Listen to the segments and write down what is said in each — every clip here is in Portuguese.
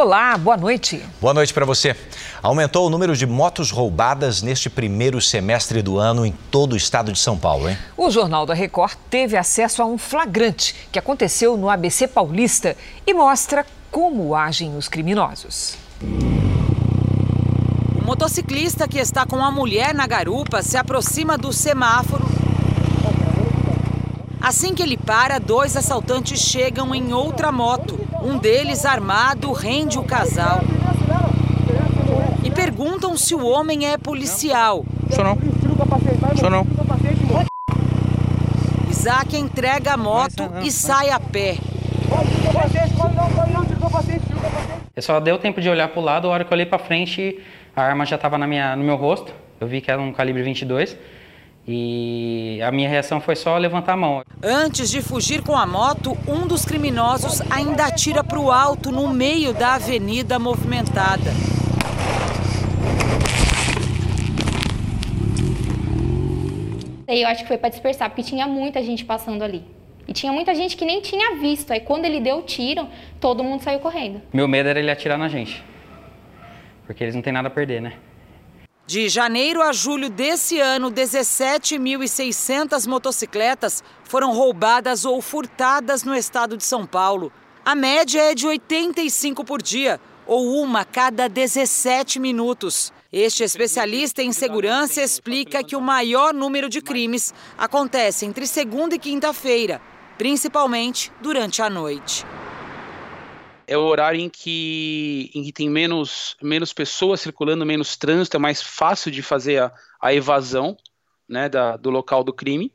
Olá, boa noite. Boa noite para você. Aumentou o número de motos roubadas neste primeiro semestre do ano em todo o estado de São Paulo, hein? O Jornal da Record teve acesso a um flagrante que aconteceu no ABC Paulista e mostra como agem os criminosos. O motociclista que está com a mulher na garupa se aproxima do semáforo. Assim que ele para, dois assaltantes chegam em outra moto. Um deles, armado, rende o casal. E perguntam se o homem é policial. Sou não. Sou não. Isaac entrega a moto e sai a pé. Eu só deu tempo de olhar para o lado, a hora que eu olhei para frente, a arma já estava no meu rosto. Eu vi que era um calibre 22. E a minha reação foi só levantar a mão. Antes de fugir com a moto, um dos criminosos ainda atira para o alto no meio da avenida movimentada. Eu acho que foi para dispersar, porque tinha muita gente passando ali. E tinha muita gente que nem tinha visto. Aí quando ele deu o tiro, todo mundo saiu correndo. Meu medo era ele atirar na gente. Porque eles não têm nada a perder, né? De janeiro a julho desse ano, 17.600 motocicletas foram roubadas ou furtadas no estado de São Paulo. A média é de 85 por dia, ou uma cada 17 minutos. Este especialista em segurança explica que o maior número de crimes acontece entre segunda e quinta-feira, principalmente durante a noite. É o horário em que, em que tem menos, menos pessoas circulando, menos trânsito, é mais fácil de fazer a, a evasão né, da, do local do crime.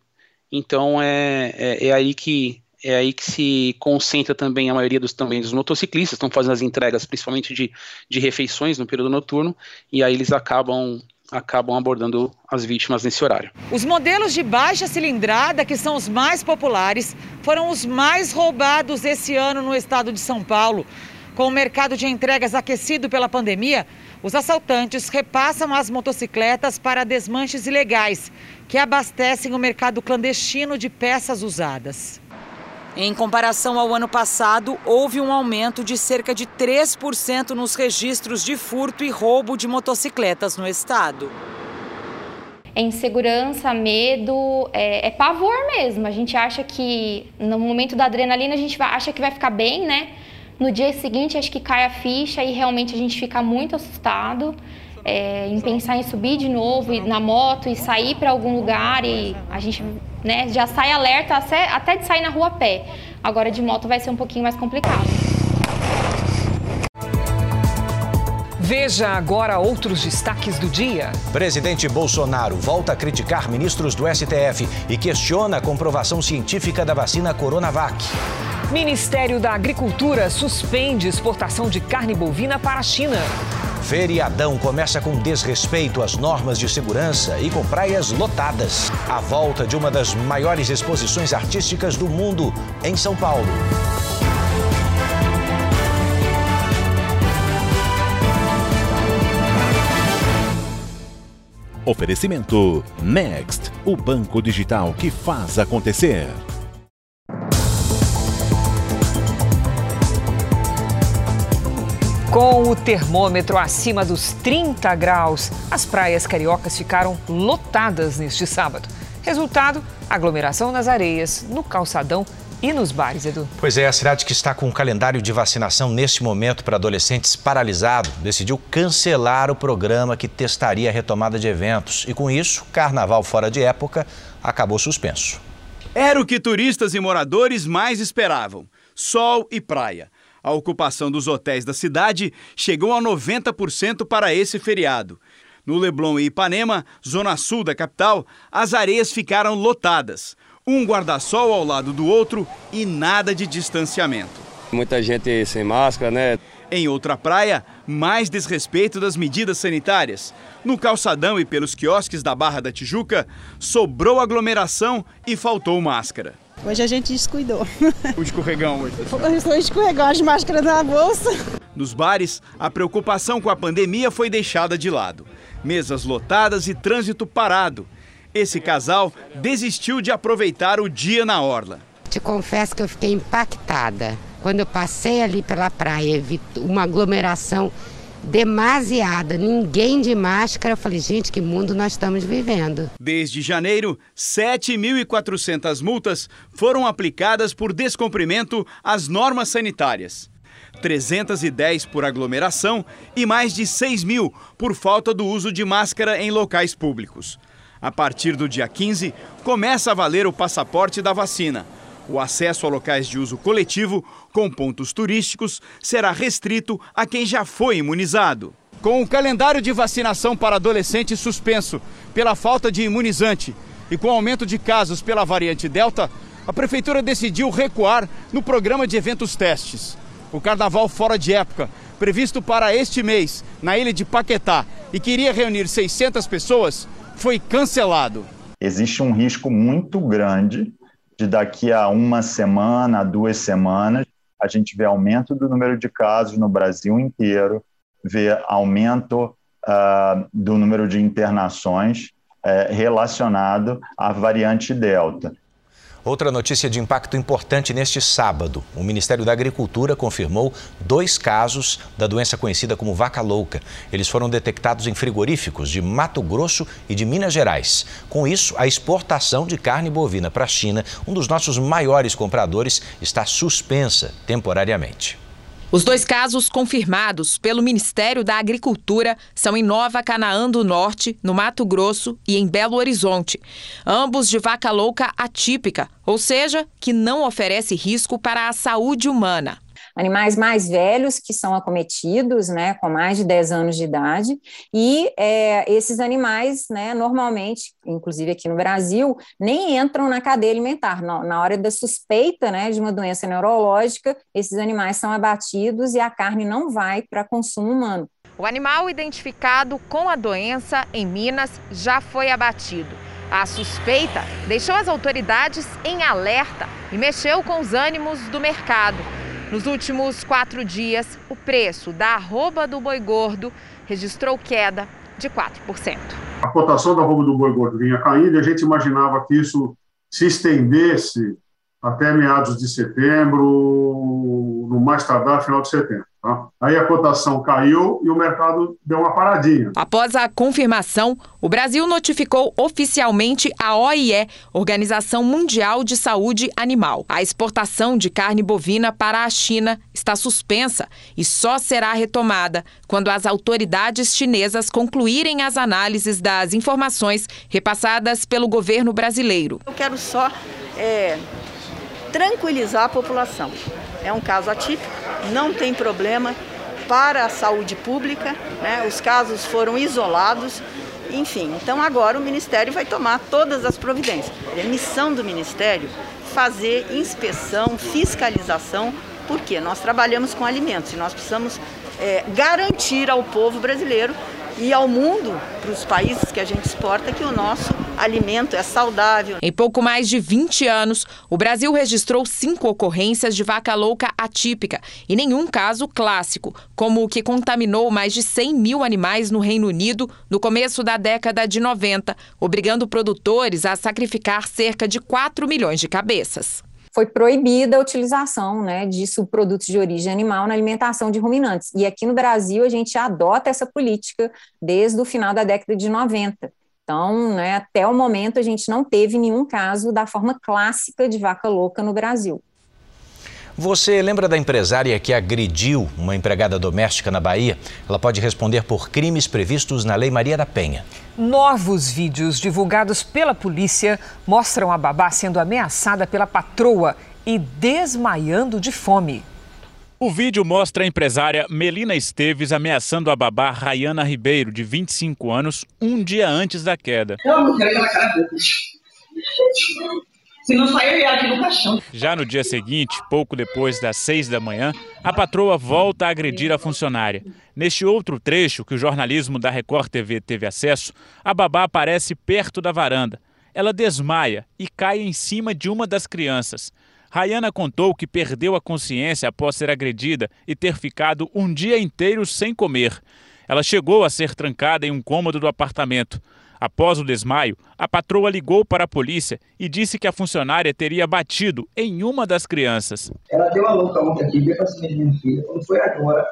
Então é, é, é aí que é aí que se concentra também a maioria dos, também dos motociclistas, estão fazendo as entregas principalmente de, de refeições no período noturno, e aí eles acabam acabam abordando as vítimas nesse horário. Os modelos de baixa cilindrada, que são os mais populares, foram os mais roubados esse ano no estado de São Paulo. Com o mercado de entregas aquecido pela pandemia, os assaltantes repassam as motocicletas para desmanches ilegais, que abastecem o mercado clandestino de peças usadas. Em comparação ao ano passado, houve um aumento de cerca de 3% nos registros de furto e roubo de motocicletas no estado. É insegurança, medo, é, é, pavor mesmo. A gente acha que no momento da adrenalina a gente acha que vai ficar bem, né? No dia seguinte acho que cai a ficha e realmente a gente fica muito assustado é, em pensar em subir de novo na moto e sair para algum lugar e a gente né, já sai alerta até, até de sair na rua a pé. Agora de moto vai ser um pouquinho mais complicado. Veja agora outros destaques do dia. Presidente Bolsonaro volta a criticar ministros do STF e questiona a comprovação científica da vacina Coronavac. Ministério da Agricultura suspende exportação de carne bovina para a China. Feriadão começa com desrespeito às normas de segurança e com praias lotadas. A volta de uma das maiores exposições artísticas do mundo em São Paulo. Oferecimento Next, o banco digital que faz acontecer. Com o termômetro acima dos 30 graus, as praias cariocas ficaram lotadas neste sábado. Resultado: aglomeração nas areias, no calçadão e nos bares, Edu. Pois é, a cidade que está com o calendário de vacinação neste momento para adolescentes paralisado decidiu cancelar o programa que testaria a retomada de eventos. E com isso, carnaval fora de época acabou suspenso. Era o que turistas e moradores mais esperavam: sol e praia. A ocupação dos hotéis da cidade chegou a 90% para esse feriado. No Leblon e Ipanema, zona sul da capital, as areias ficaram lotadas. Um guarda-sol ao lado do outro e nada de distanciamento. Muita gente sem máscara, né? Em outra praia, mais desrespeito das medidas sanitárias. No calçadão e pelos quiosques da Barra da Tijuca, sobrou aglomeração e faltou máscara. Hoje a gente descuidou. O escorregão hoje. O escorregão, as máscaras na bolsa. Nos bares, a preocupação com a pandemia foi deixada de lado. Mesas lotadas e trânsito parado. Esse casal desistiu de aproveitar o dia na orla. Te confesso que eu fiquei impactada. Quando eu passei ali pela praia, vi uma aglomeração demasiada, ninguém de máscara. Eu falei, gente, que mundo nós estamos vivendo. Desde janeiro, 7.400 multas foram aplicadas por descumprimento às normas sanitárias. 310 por aglomeração e mais de 6 mil por falta do uso de máscara em locais públicos. A partir do dia 15, começa a valer o passaporte da vacina. O acesso a locais de uso coletivo, com pontos turísticos, será restrito a quem já foi imunizado. Com o calendário de vacinação para adolescentes suspenso pela falta de imunizante e com o aumento de casos pela variante Delta, a Prefeitura decidiu recuar no programa de eventos testes. O carnaval fora de época, previsto para este mês, na ilha de Paquetá, e que iria reunir 600 pessoas, foi cancelado. Existe um risco muito grande de daqui a uma semana, duas semanas, a gente vê aumento do número de casos no Brasil inteiro, vê aumento uh, do número de internações uh, relacionado à variante Delta. Outra notícia de impacto importante neste sábado. O Ministério da Agricultura confirmou dois casos da doença conhecida como vaca louca. Eles foram detectados em frigoríficos de Mato Grosso e de Minas Gerais. Com isso, a exportação de carne bovina para a China, um dos nossos maiores compradores, está suspensa temporariamente. Os dois casos confirmados pelo Ministério da Agricultura são em Nova Canaã do Norte, no Mato Grosso e em Belo Horizonte. Ambos de vaca louca atípica, ou seja, que não oferece risco para a saúde humana animais mais velhos que são acometidos, né, com mais de 10 anos de idade, e é, esses animais, né, normalmente, inclusive aqui no Brasil, nem entram na cadeia alimentar. Na, na hora da suspeita, né, de uma doença neurológica, esses animais são abatidos e a carne não vai para consumo humano. O animal identificado com a doença em Minas já foi abatido. A suspeita deixou as autoridades em alerta e mexeu com os ânimos do mercado. Nos últimos quatro dias, o preço da arroba do boi gordo registrou queda de 4%. A cotação da arroba do boi gordo vinha caindo e a gente imaginava que isso se estendesse até meados de setembro, no mais tardar final de setembro. Tá? Aí a cotação caiu e o mercado deu uma paradinha. Após a confirmação, o Brasil notificou oficialmente a OIE, Organização Mundial de Saúde Animal. A exportação de carne bovina para a China está suspensa e só será retomada quando as autoridades chinesas concluírem as análises das informações repassadas pelo governo brasileiro. Eu quero só é, tranquilizar a população. É um caso atípico, não tem problema para a saúde pública, né? os casos foram isolados, enfim. Então agora o Ministério vai tomar todas as providências. É missão do Ministério fazer inspeção, fiscalização, porque nós trabalhamos com alimentos e nós precisamos é, garantir ao povo brasileiro e ao mundo, para os países que a gente exporta, que o nosso alimento é saudável. Em pouco mais de 20 anos, o Brasil registrou cinco ocorrências de vaca louca atípica e nenhum caso clássico, como o que contaminou mais de 100 mil animais no Reino Unido no começo da década de 90, obrigando produtores a sacrificar cerca de 4 milhões de cabeças foi proibida a utilização né, de subprodutos de origem animal na alimentação de ruminantes. E aqui no Brasil a gente adota essa política desde o final da década de 90. Então, né, até o momento, a gente não teve nenhum caso da forma clássica de vaca louca no Brasil. Você lembra da empresária que agrediu uma empregada doméstica na Bahia? Ela pode responder por crimes previstos na Lei Maria da Penha. Novos vídeos divulgados pela polícia mostram a babá sendo ameaçada pela patroa e desmaiando de fome. O vídeo mostra a empresária Melina Esteves ameaçando a babá Rayana Ribeiro, de 25 anos, um dia antes da queda. Eu não quero cara se não sair, eu aqui no caixão. Já no dia seguinte, pouco depois das seis da manhã, a patroa volta a agredir a funcionária. Neste outro trecho que o jornalismo da Record TV teve acesso, a babá aparece perto da varanda. Ela desmaia e cai em cima de uma das crianças. Rayana contou que perdeu a consciência após ser agredida e ter ficado um dia inteiro sem comer. Ela chegou a ser trancada em um cômodo do apartamento. Após o desmaio, a patroa ligou para a polícia e disse que a funcionária teria batido em uma das crianças. Ela deu a louca ontem aqui, veio para cima de minha filha. Quando foi agora,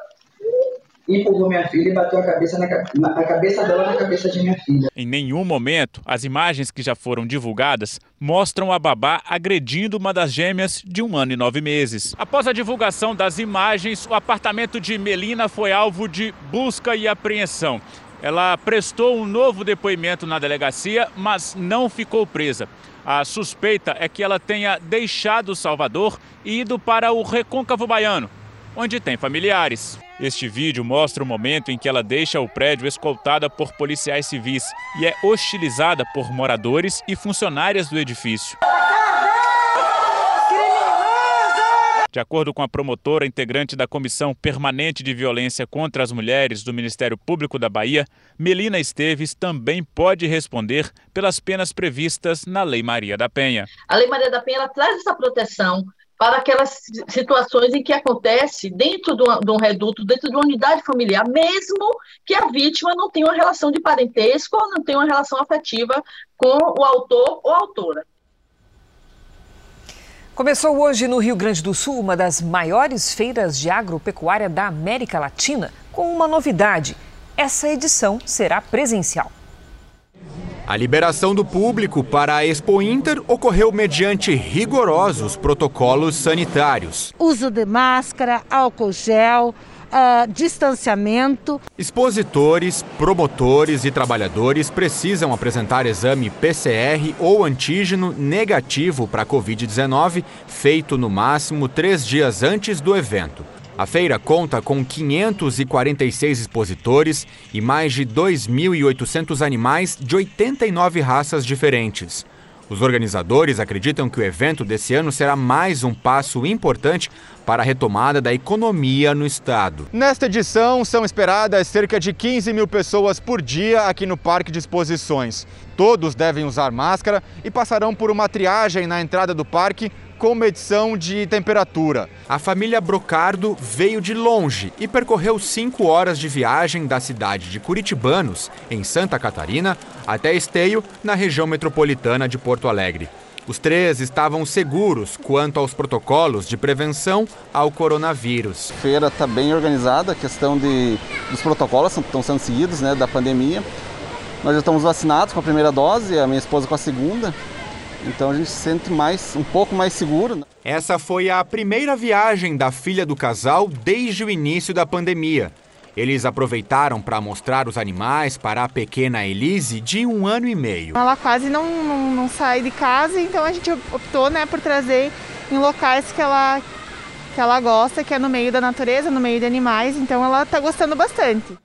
empurrou minha filha e bateu a cabeça na, na, a cabeça dela na cabeça de minha filha. Em nenhum momento, as imagens que já foram divulgadas mostram a babá agredindo uma das gêmeas de um ano e nove meses. Após a divulgação das imagens, o apartamento de Melina foi alvo de busca e apreensão. Ela prestou um novo depoimento na delegacia, mas não ficou presa. A suspeita é que ela tenha deixado Salvador e ido para o Recôncavo Baiano, onde tem familiares. Este vídeo mostra o momento em que ela deixa o prédio escoltada por policiais civis e é hostilizada por moradores e funcionárias do edifício. De acordo com a promotora integrante da Comissão Permanente de Violência contra as Mulheres do Ministério Público da Bahia, Melina Esteves também pode responder pelas penas previstas na Lei Maria da Penha. A Lei Maria da Penha traz essa proteção para aquelas situações em que acontece dentro de de um, reduto, dentro de uma unidade familiar, mesmo que a vítima não tenha uma relação de parentesco ou não tenha uma relação afetiva com o autor ou autora. Começou hoje no Rio Grande do Sul uma das maiores feiras de agropecuária da América Latina, com uma novidade: essa edição será presencial. A liberação do público para a Expo Inter ocorreu mediante rigorosos protocolos sanitários. Uso de máscara, álcool gel, uh, distanciamento. Expositores, promotores e trabalhadores precisam apresentar exame PCR ou antígeno negativo para a Covid-19, feito no máximo três dias antes do evento. A feira conta com 546 expositores e mais de 2.800 animais de 89 raças diferentes. Os organizadores acreditam que o evento desse ano será mais um passo importante para a retomada da economia no estado. Nesta edição, são esperadas cerca de 15 mil pessoas por dia aqui no Parque de Exposições. Todos devem usar máscara e passarão por uma triagem na entrada do parque com medição de temperatura. A família Brocardo veio de longe e percorreu cinco horas de viagem da cidade de Curitibanos, em Santa Catarina, até Esteio, na região metropolitana de Porto Alegre. Os três estavam seguros quanto aos protocolos de prevenção ao coronavírus. A feira está bem organizada, a questão de, dos protocolos estão sendo seguidos né, da pandemia. Nós já estamos vacinados com a primeira dose, a minha esposa com a segunda. Então a gente se sente mais, um pouco mais seguro. Essa foi a primeira viagem da filha do casal desde o início da pandemia. Eles aproveitaram para mostrar os animais para a pequena Elise de um ano e meio. Ela quase não, não, não sai de casa, então a gente optou né, por trazer em locais que ela, que ela gosta, que é no meio da natureza, no meio de animais, então ela está gostando bastante.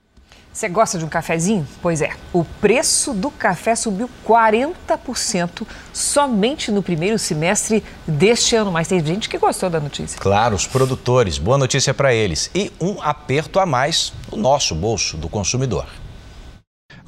Você gosta de um cafezinho? Pois é, o preço do café subiu 40% somente no primeiro semestre deste ano. Mas tem gente que gostou da notícia. Claro, os produtores. Boa notícia para eles. E um aperto a mais no nosso bolso do consumidor.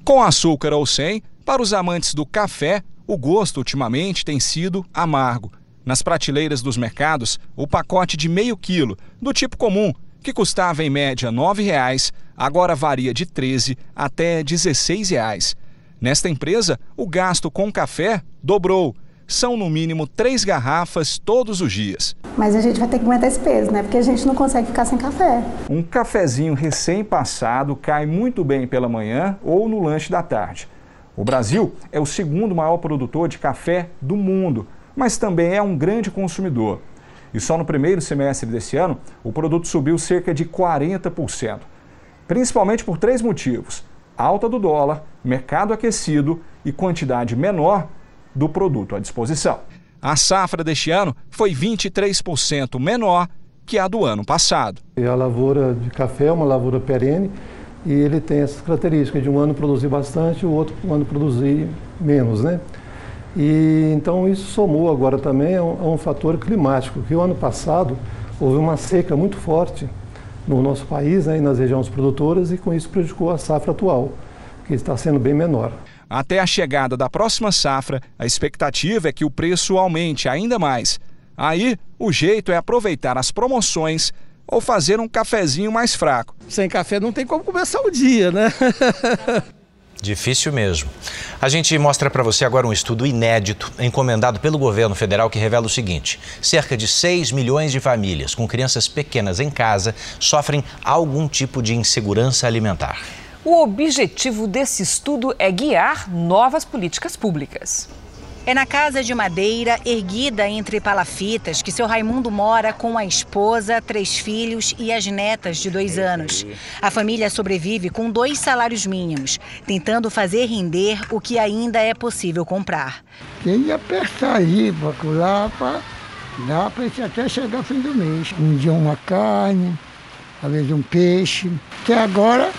Com açúcar ou sem, para os amantes do café, o gosto ultimamente tem sido amargo. Nas prateleiras dos mercados, o pacote de meio quilo, do tipo comum, que custava em média R$ 9,00, agora varia de R$ 13 até 16 reais. Nesta empresa, o gasto com café dobrou. São no mínimo três garrafas todos os dias. Mas a gente vai ter que aumentar esse peso, né? Porque a gente não consegue ficar sem café. Um cafezinho recém-passado cai muito bem pela manhã ou no lanche da tarde. O Brasil é o segundo maior produtor de café do mundo, mas também é um grande consumidor. E só no primeiro semestre desse ano, o produto subiu cerca de 40%. Principalmente por três motivos: alta do dólar, mercado aquecido e quantidade menor do produto à disposição. A safra deste ano foi 23% menor que a do ano passado. A lavoura de café é uma lavoura perene e ele tem essas características de um ano produzir bastante, o outro ano produzir menos, né? E então isso somou agora também a um, a um fator climático, que o ano passado houve uma seca muito forte no nosso país né, e nas regiões produtoras e com isso prejudicou a safra atual, que está sendo bem menor. Até a chegada da próxima safra, a expectativa é que o preço aumente ainda mais. Aí, o jeito é aproveitar as promoções ou fazer um cafezinho mais fraco. Sem café não tem como começar o dia, né? Difícil mesmo. A gente mostra para você agora um estudo inédito encomendado pelo governo federal que revela o seguinte: cerca de 6 milhões de famílias com crianças pequenas em casa sofrem algum tipo de insegurança alimentar. O objetivo desse estudo é guiar novas políticas públicas. É na casa de madeira, erguida entre palafitas, que seu Raimundo mora com a esposa, três filhos e as netas de dois anos. A família sobrevive com dois salários mínimos, tentando fazer render o que ainda é possível comprar. Tem que apertar aí para lá, para dá para até chegar ao fim do mês. Um dia uma carne, às vezes um peixe. Até agora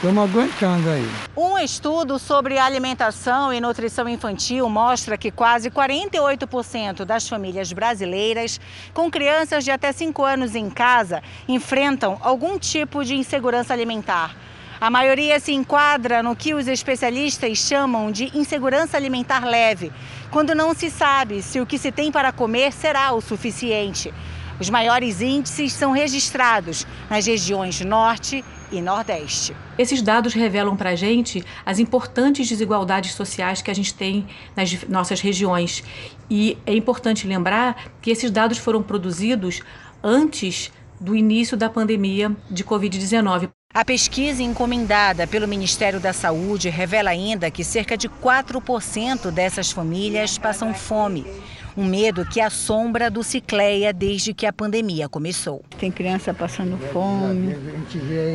Estamos aguentando aí. Um estudo sobre alimentação e nutrição infantil mostra que quase 48% das famílias brasileiras com crianças de até 5 anos em casa enfrentam algum tipo de insegurança alimentar. A maioria se enquadra no que os especialistas chamam de insegurança alimentar leve, quando não se sabe se o que se tem para comer será o suficiente. Os maiores índices são registrados nas regiões Norte e Nordeste. Esses dados revelam para a gente as importantes desigualdades sociais que a gente tem nas nossas regiões. E é importante lembrar que esses dados foram produzidos antes do início da pandemia de Covid-19. A pesquisa encomendada pelo Ministério da Saúde revela ainda que cerca de 4% dessas famílias passam fome. Um medo que assombra do Cicleia desde que a pandemia começou. Tem criança passando fome,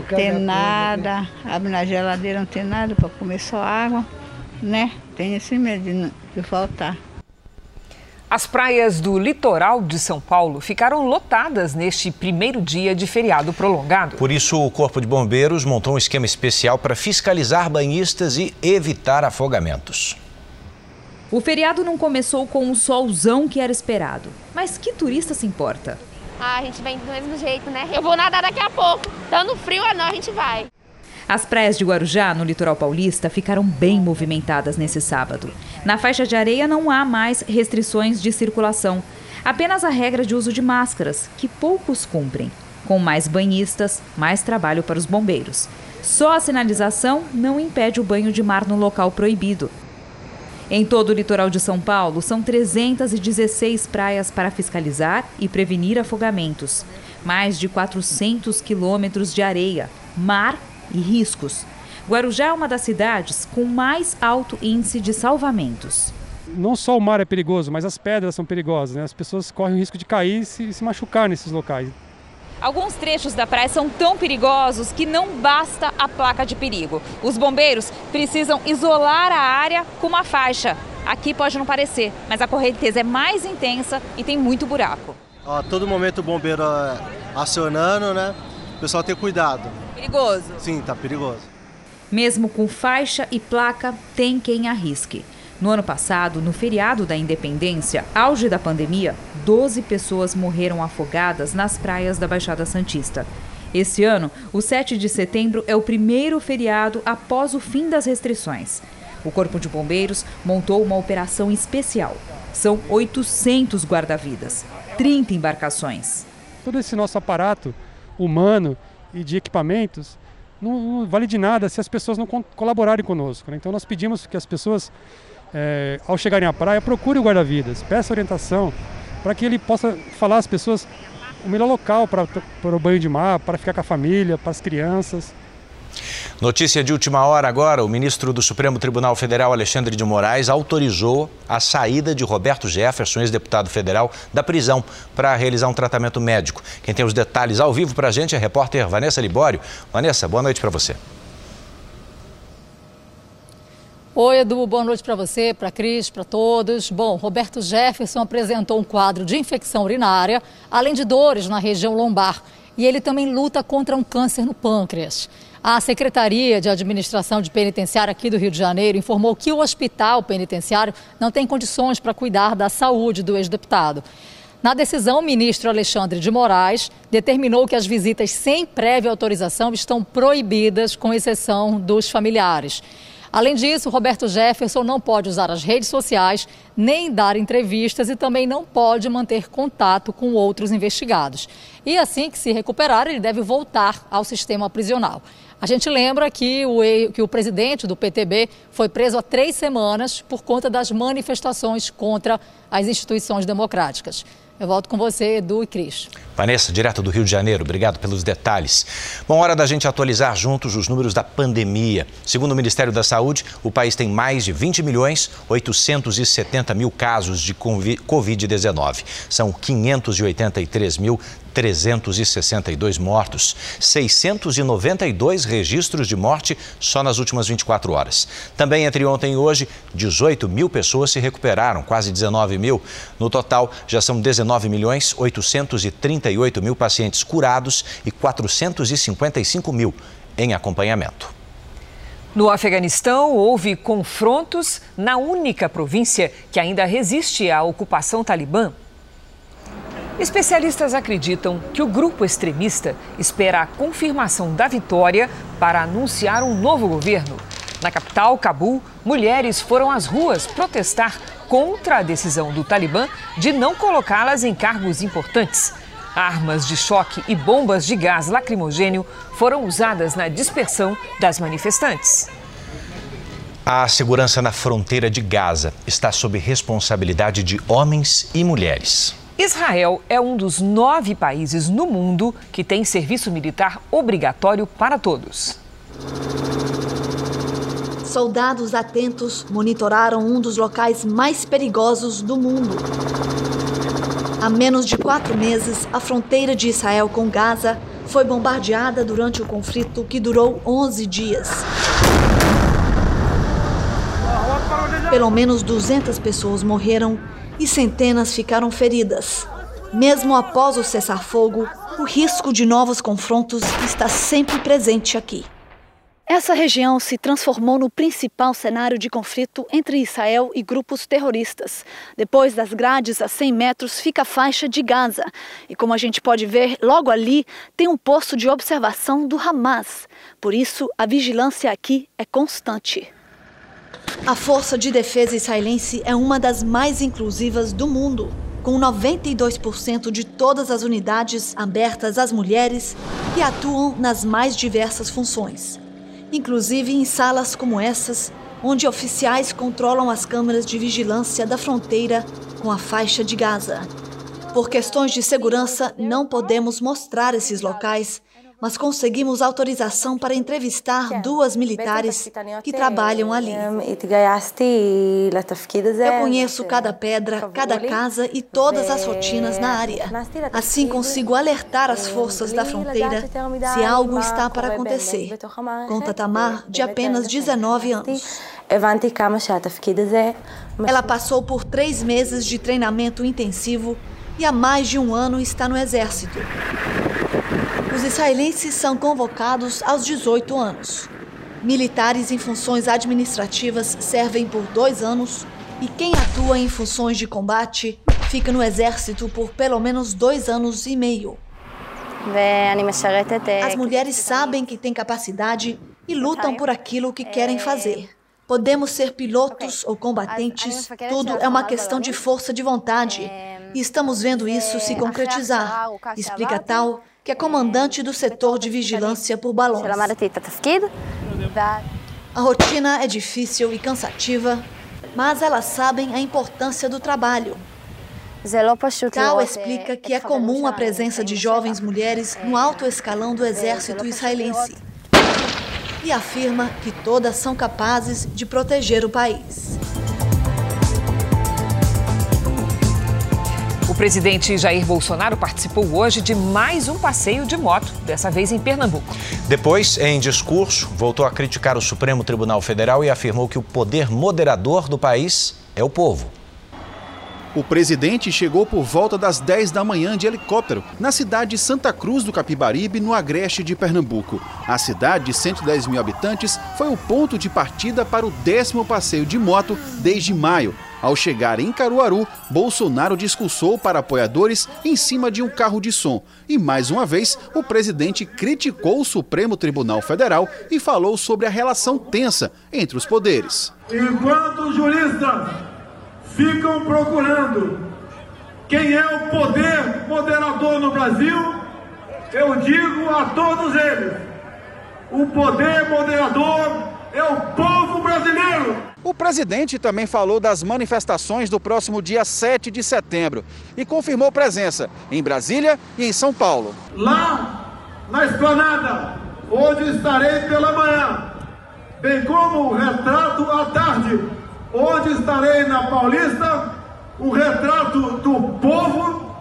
tem nada, abre na geladeira, não tem nada para comer só água, né? Tem esse medo de, de faltar. As praias do litoral de São Paulo ficaram lotadas neste primeiro dia de feriado prolongado. Por isso, o Corpo de Bombeiros montou um esquema especial para fiscalizar banhistas e evitar afogamentos. O feriado não começou com o solzão que era esperado. Mas que turista se importa? Ah, a gente vem do mesmo jeito, né? Eu vou nadar daqui a pouco. Dando frio ou não, a gente vai. As praias de Guarujá, no litoral paulista, ficaram bem movimentadas nesse sábado. Na faixa de areia não há mais restrições de circulação, apenas a regra de uso de máscaras, que poucos cumprem. Com mais banhistas, mais trabalho para os bombeiros. Só a sinalização não impede o banho de mar no local proibido. Em todo o litoral de São Paulo, são 316 praias para fiscalizar e prevenir afogamentos. Mais de 400 quilômetros de areia, mar e riscos. Guarujá é uma das cidades com mais alto índice de salvamentos. Não só o mar é perigoso, mas as pedras são perigosas. Né? As pessoas correm o risco de cair e se, se machucar nesses locais. Alguns trechos da praia são tão perigosos que não basta a placa de perigo. Os bombeiros precisam isolar a área com uma faixa. Aqui pode não parecer, mas a correnteza é mais intensa e tem muito buraco. A todo momento o bombeiro é, acionando, né? O pessoal tem cuidado. Perigoso? Sim, tá perigoso. Mesmo com faixa e placa, tem quem arrisque. No ano passado, no feriado da Independência, auge da pandemia, 12 pessoas morreram afogadas nas praias da Baixada Santista. Esse ano, o 7 de setembro é o primeiro feriado após o fim das restrições. O Corpo de Bombeiros montou uma operação especial. São 800 guarda-vidas, 30 embarcações. Todo esse nosso aparato humano e de equipamentos não, não vale de nada se as pessoas não colaborarem conosco. Né? Então, nós pedimos que as pessoas é, ao chegarem à praia, procure o guarda-vidas, peça orientação para que ele possa falar às pessoas o melhor local para, para o banho de mar, para ficar com a família, para as crianças. Notícia de última hora agora: o ministro do Supremo Tribunal Federal, Alexandre de Moraes, autorizou a saída de Roberto Jefferson, ex-deputado federal, da prisão para realizar um tratamento médico. Quem tem os detalhes ao vivo para a gente é a repórter Vanessa Libório. Vanessa, boa noite para você. Oi, Edu, boa noite para você, para Cris, para todos. Bom, Roberto Jefferson apresentou um quadro de infecção urinária, além de dores na região lombar. E ele também luta contra um câncer no pâncreas. A Secretaria de Administração de Penitenciária aqui do Rio de Janeiro informou que o hospital penitenciário não tem condições para cuidar da saúde do ex-deputado. Na decisão, o ministro Alexandre de Moraes determinou que as visitas sem prévia autorização estão proibidas, com exceção dos familiares. Além disso, Roberto Jefferson não pode usar as redes sociais, nem dar entrevistas e também não pode manter contato com outros investigados. E assim que se recuperar, ele deve voltar ao sistema prisional. A gente lembra que o, que o presidente do PTB foi preso há três semanas por conta das manifestações contra as instituições democráticas. Eu volto com você, Edu e Cris. Vanessa, direto do Rio de Janeiro, obrigado pelos detalhes. Bom, hora da gente atualizar juntos os números da pandemia. Segundo o Ministério da Saúde, o país tem mais de 20 milhões 870 mil casos de Covid-19. São 583 mil 362 mortos, 692 registros de morte só nas últimas 24 horas. Também entre ontem e hoje, 18 mil pessoas se recuperaram, quase 19 mil. No total, já são 19 milhões 838 mil pacientes curados e 455 mil em acompanhamento. No Afeganistão, houve confrontos na única província que ainda resiste à ocupação talibã Especialistas acreditam que o grupo extremista espera a confirmação da vitória para anunciar um novo governo. Na capital, Cabul, mulheres foram às ruas protestar contra a decisão do Talibã de não colocá-las em cargos importantes. Armas de choque e bombas de gás lacrimogênio foram usadas na dispersão das manifestantes. A segurança na fronteira de Gaza está sob responsabilidade de homens e mulheres. Israel é um dos nove países no mundo que tem serviço militar obrigatório para todos. Soldados atentos monitoraram um dos locais mais perigosos do mundo. Há menos de quatro meses, a fronteira de Israel com Gaza foi bombardeada durante o conflito que durou 11 dias. Pelo menos 200 pessoas morreram e centenas ficaram feridas. Mesmo após o cessar-fogo, o risco de novos confrontos está sempre presente aqui. Essa região se transformou no principal cenário de conflito entre Israel e grupos terroristas. Depois das grades a 100 metros fica a faixa de Gaza. E como a gente pode ver, logo ali tem um posto de observação do Hamas. Por isso, a vigilância aqui é constante. A Força de Defesa Israelense é uma das mais inclusivas do mundo, com 92% de todas as unidades abertas às mulheres que atuam nas mais diversas funções, inclusive em salas como essas, onde oficiais controlam as câmeras de vigilância da fronteira com a faixa de Gaza. Por questões de segurança, não podemos mostrar esses locais mas conseguimos autorização para entrevistar duas militares que trabalham ali. Eu conheço cada pedra, cada casa e todas as rotinas na área. Assim consigo alertar as forças da fronteira se algo está para acontecer. Conta Tamar, de apenas 19 anos. Ela passou por três meses de treinamento intensivo e há mais de um ano está no exército. Os israelenses são convocados aos 18 anos. Militares em funções administrativas servem por dois anos e quem atua em funções de combate fica no exército por pelo menos dois anos e meio. As mulheres sabem que têm capacidade e lutam por aquilo que querem fazer. Podemos ser pilotos ou combatentes, tudo é uma questão de força de vontade. E estamos vendo isso se concretizar, explica Tal, que é comandante do setor de vigilância por balões. A rotina é difícil e cansativa, mas elas sabem a importância do trabalho. Tal explica que é comum a presença de jovens mulheres no alto escalão do exército israelense. e afirma que todas são capazes de proteger o país. O presidente Jair Bolsonaro participou hoje de mais um passeio de moto, dessa vez em Pernambuco. Depois, em discurso, voltou a criticar o Supremo Tribunal Federal e afirmou que o poder moderador do país é o povo. O presidente chegou por volta das 10 da manhã de helicóptero, na cidade de Santa Cruz do Capibaribe, no agreste de Pernambuco. A cidade, de 110 mil habitantes, foi o ponto de partida para o décimo passeio de moto desde maio. Ao chegar em Caruaru, Bolsonaro discursou para apoiadores em cima de um carro de som. E mais uma vez, o presidente criticou o Supremo Tribunal Federal e falou sobre a relação tensa entre os poderes. Enquanto juristas ficam procurando quem é o poder moderador no Brasil, eu digo a todos eles: o poder moderador é o povo brasileiro. O presidente também falou das manifestações do próximo dia 7 de setembro e confirmou presença em Brasília e em São Paulo. Lá na esplanada, onde estarei pela manhã, bem como o retrato à tarde, onde estarei na Paulista, o retrato do povo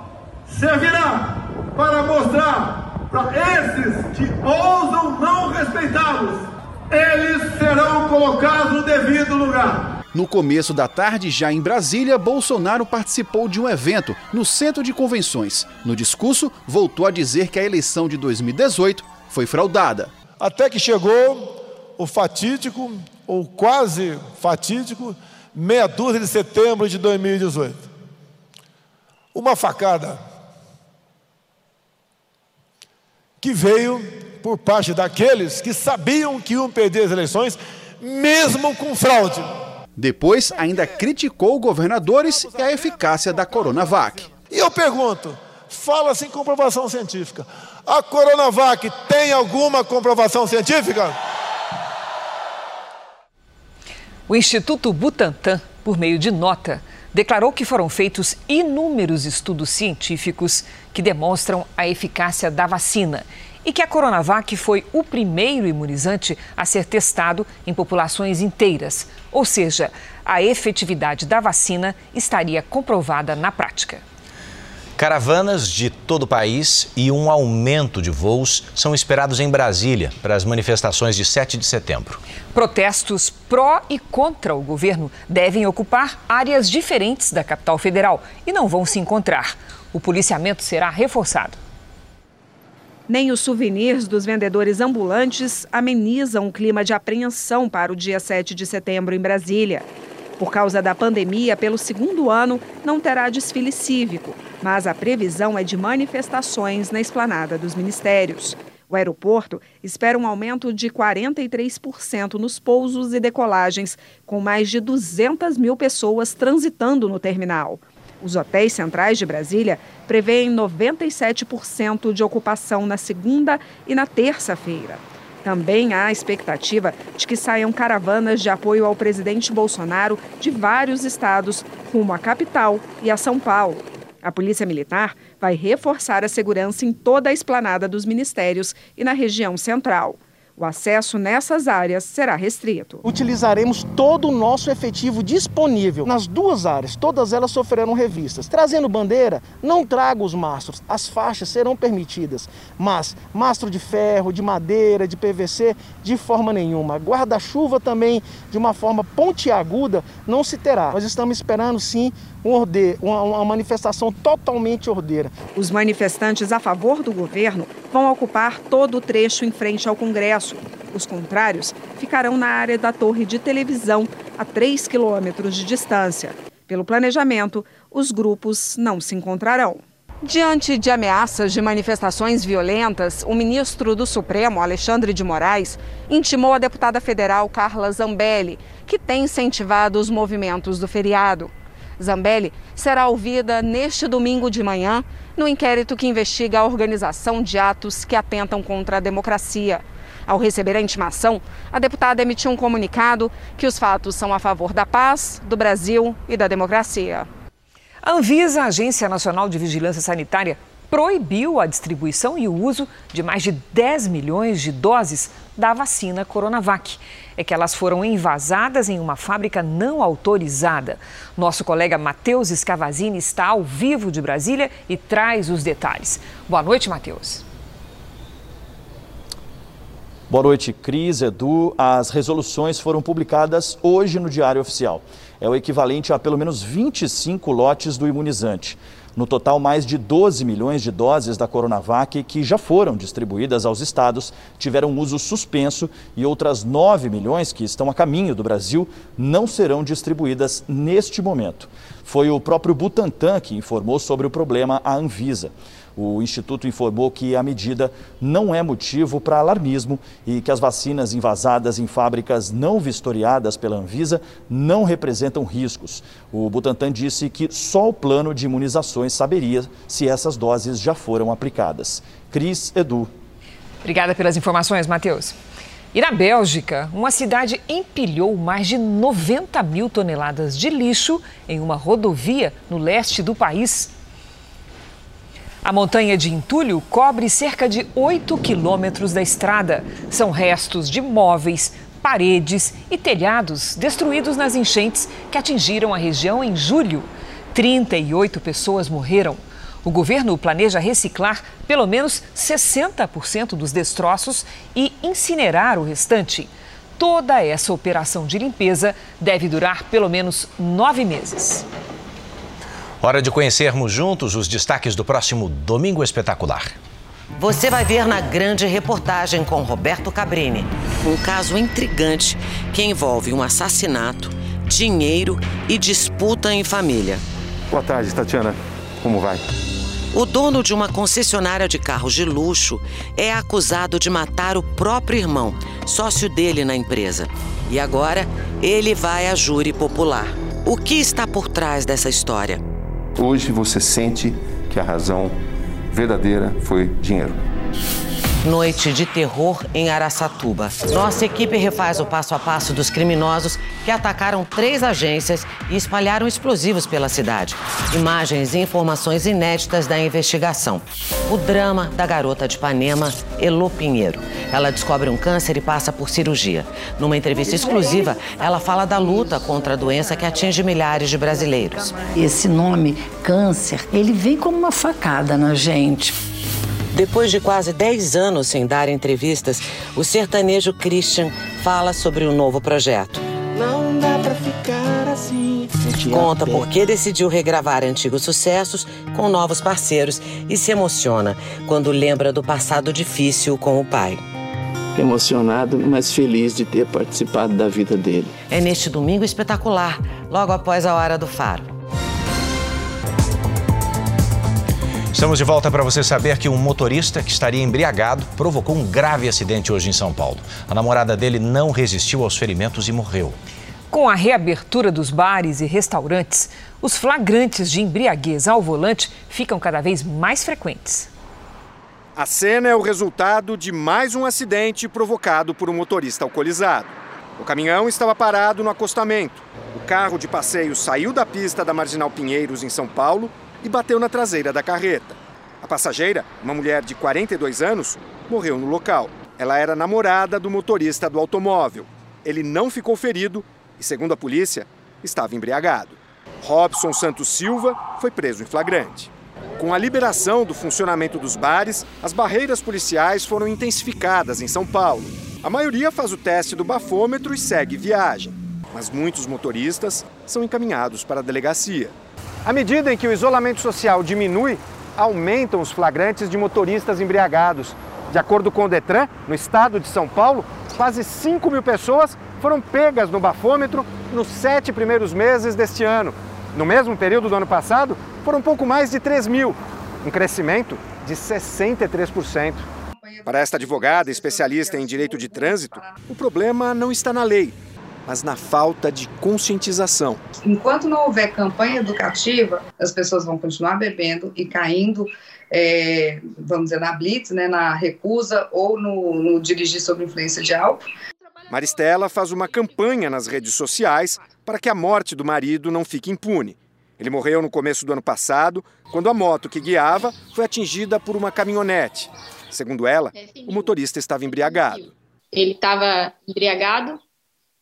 servirá para mostrar para esses que ousam não respeitá-los eles serão colocados no devido lugar. No começo da tarde, já em Brasília, Bolsonaro participou de um evento no Centro de Convenções. No discurso, voltou a dizer que a eleição de 2018 foi fraudada. Até que chegou o fatídico, ou quase fatídico, meia dúzia de setembro de 2018. Uma facada que veio por parte daqueles que sabiam que iam perder as eleições, mesmo com fraude. Depois, ainda criticou governadores e a eficácia da Coronavac. E eu pergunto: fala-se em comprovação científica. A Coronavac tem alguma comprovação científica? O Instituto Butantan, por meio de nota, declarou que foram feitos inúmeros estudos científicos que demonstram a eficácia da vacina e que a Coronavac foi o primeiro imunizante a ser testado em populações inteiras, ou seja, a efetividade da vacina estaria comprovada na prática. Caravanas de todo o país e um aumento de voos são esperados em Brasília para as manifestações de 7 de setembro. Protestos pró e contra o governo devem ocupar áreas diferentes da capital federal e não vão se encontrar. O policiamento será reforçado. Nem os souvenirs dos vendedores ambulantes amenizam o clima de apreensão para o dia 7 de setembro em Brasília. Por causa da pandemia, pelo segundo ano, não terá desfile cívico, mas a previsão é de manifestações na esplanada dos ministérios. O aeroporto espera um aumento de 43% nos pousos e decolagens, com mais de 200 mil pessoas transitando no terminal. Os hotéis centrais de Brasília prevêem 97% de ocupação na segunda e na terça-feira. Também há a expectativa de que saiam caravanas de apoio ao presidente Bolsonaro de vários estados rumo à capital e a São Paulo. A Polícia Militar vai reforçar a segurança em toda a esplanada dos ministérios e na região central. O acesso nessas áreas será restrito. Utilizaremos todo o nosso efetivo disponível nas duas áreas, todas elas sofrerão revistas. Trazendo bandeira, não traga os mastros, as faixas serão permitidas, mas mastro de ferro, de madeira, de PVC, de forma nenhuma. Guarda-chuva também, de uma forma pontiaguda, não se terá. Nós estamos esperando sim um orde... uma, uma manifestação totalmente ordeira. Os manifestantes a favor do governo vão ocupar todo o trecho em frente ao Congresso. Os contrários ficarão na área da torre de televisão, a 3 quilômetros de distância. Pelo planejamento, os grupos não se encontrarão. Diante de ameaças de manifestações violentas, o ministro do Supremo, Alexandre de Moraes, intimou a deputada federal Carla Zambelli, que tem incentivado os movimentos do feriado. Zambelli será ouvida neste domingo de manhã no inquérito que investiga a organização de atos que atentam contra a democracia. Ao receber a intimação, a deputada emitiu um comunicado que os fatos são a favor da paz, do Brasil e da democracia. A Anvisa, a Agência Nacional de Vigilância Sanitária, proibiu a distribuição e o uso de mais de 10 milhões de doses da vacina Coronavac. É que elas foram envasadas em uma fábrica não autorizada. Nosso colega Matheus Escavazini está ao vivo de Brasília e traz os detalhes. Boa noite, Matheus. Boa noite, Cris, Edu. As resoluções foram publicadas hoje no Diário Oficial. É o equivalente a pelo menos 25 lotes do imunizante. No total, mais de 12 milhões de doses da Coronavac que já foram distribuídas aos estados tiveram uso suspenso e outras 9 milhões que estão a caminho do Brasil não serão distribuídas neste momento. Foi o próprio Butantan que informou sobre o problema à Anvisa. O Instituto informou que a medida não é motivo para alarmismo e que as vacinas envasadas em fábricas não vistoriadas pela Anvisa não representam riscos. O Butantan disse que só o plano de imunizações saberia se essas doses já foram aplicadas. Cris Edu. Obrigada pelas informações, Matheus. E na Bélgica, uma cidade empilhou mais de 90 mil toneladas de lixo em uma rodovia no leste do país. A montanha de entulho cobre cerca de 8 quilômetros da estrada. São restos de móveis, paredes e telhados destruídos nas enchentes que atingiram a região em julho. 38 pessoas morreram. O governo planeja reciclar pelo menos 60% dos destroços e incinerar o restante. Toda essa operação de limpeza deve durar pelo menos nove meses. Hora de conhecermos juntos os destaques do próximo Domingo Espetacular. Você vai ver na grande reportagem com Roberto Cabrini um caso intrigante que envolve um assassinato, dinheiro e disputa em família. Boa tarde, Tatiana. Como vai? O dono de uma concessionária de carros de luxo é acusado de matar o próprio irmão, sócio dele na empresa. E agora ele vai à júri popular. O que está por trás dessa história? Hoje você sente que a razão verdadeira foi dinheiro. Noite de terror em Araçatuba. Nossa equipe refaz o passo a passo dos criminosos que atacaram três agências e espalharam explosivos pela cidade. Imagens e informações inéditas da investigação. O drama da garota de Ipanema, Elo Pinheiro. Ela descobre um câncer e passa por cirurgia. Numa entrevista exclusiva, ela fala da luta contra a doença que atinge milhares de brasileiros. Esse nome, câncer, ele vem como uma facada na gente depois de quase 10 anos sem dar entrevistas, o sertanejo Christian fala sobre o um novo projeto. Não dá pra ficar assim. Conta por que decidiu regravar antigos sucessos com novos parceiros e se emociona quando lembra do passado difícil com o pai emocionado, mas feliz de ter participado da vida dele. É neste domingo espetacular, logo após a hora do faro. Estamos de volta para você saber que um motorista que estaria embriagado provocou um grave acidente hoje em São Paulo. A namorada dele não resistiu aos ferimentos e morreu. Com a reabertura dos bares e restaurantes, os flagrantes de embriaguez ao volante ficam cada vez mais frequentes. A cena é o resultado de mais um acidente provocado por um motorista alcoolizado. O caminhão estava parado no acostamento. O carro de passeio saiu da pista da Marginal Pinheiros, em São Paulo, e bateu na traseira da carreta. A passageira, uma mulher de 42 anos, morreu no local. Ela era namorada do motorista do automóvel. Ele não ficou ferido e, segundo a polícia, estava embriagado. Robson Santos Silva foi preso em flagrante. Com a liberação do funcionamento dos bares, as barreiras policiais foram intensificadas em São Paulo. A maioria faz o teste do bafômetro e segue viagem, mas muitos motoristas são encaminhados para a delegacia. À medida em que o isolamento social diminui, aumentam os flagrantes de motoristas embriagados. De acordo com o Detran, no estado de São Paulo, quase 5 mil pessoas foram pegas no bafômetro nos sete primeiros meses deste ano. No mesmo período do ano passado, foram pouco mais de 3 mil, um crescimento de 63%. Para esta advogada especialista em direito de trânsito, o problema não está na lei, mas na falta de conscientização. Enquanto não houver campanha educativa, as pessoas vão continuar bebendo e caindo, é, vamos dizer, na blitz, né, na recusa ou no, no dirigir sob influência de álcool. Maristela faz uma campanha nas redes sociais para que a morte do marido não fique impune. Ele morreu no começo do ano passado, quando a moto que guiava foi atingida por uma caminhonete. Segundo ela, o motorista estava embriagado. Ele estava embriagado,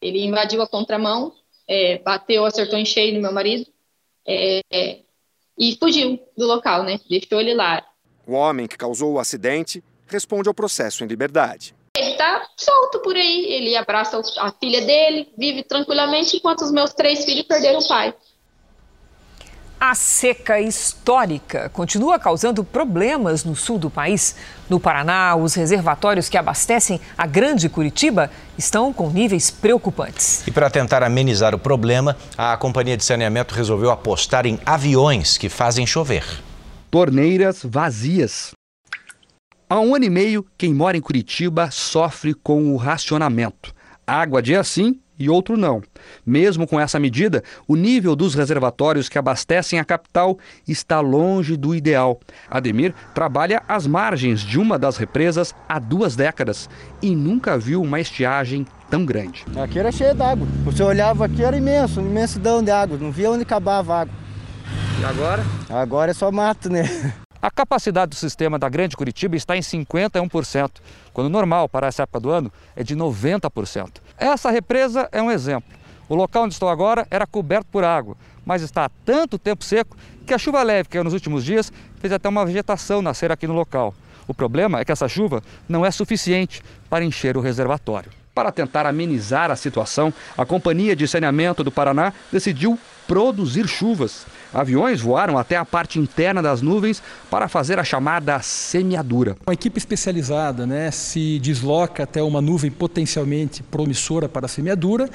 ele invadiu a contramão, é, bateu, acertou em cheio no meu marido é, é, e fugiu do local, né? Deixou ele lá. O homem que causou o acidente responde ao processo em liberdade. Ele tá solto por aí. Ele abraça a filha dele, vive tranquilamente, enquanto os meus três filhos perderam o pai. A seca histórica continua causando problemas no sul do país. No Paraná, os reservatórios que abastecem a Grande Curitiba estão com níveis preocupantes. E para tentar amenizar o problema, a companhia de saneamento resolveu apostar em aviões que fazem chover. Torneiras vazias. Há um ano e meio, quem mora em Curitiba sofre com o racionamento. Água dia sim e outro não. Mesmo com essa medida, o nível dos reservatórios que abastecem a capital está longe do ideal. Ademir trabalha às margens de uma das represas há duas décadas e nunca viu uma estiagem tão grande. Aqui era cheio d'água. Você olhava aqui, era imenso, uma imensidão de água. Não via onde acabava a água. E agora? Agora é só mato, né? A capacidade do sistema da Grande Curitiba está em 51%, quando normal para essa época do ano é de 90%. Essa represa é um exemplo. O local onde estou agora era coberto por água, mas está há tanto tempo seco que a chuva leve que caiu nos últimos dias fez até uma vegetação nascer aqui no local. O problema é que essa chuva não é suficiente para encher o reservatório. Para tentar amenizar a situação, a Companhia de Saneamento do Paraná decidiu produzir chuvas. Aviões voaram até a parte interna das nuvens para fazer a chamada semeadura. Uma equipe especializada né, se desloca até uma nuvem potencialmente promissora para a semeadura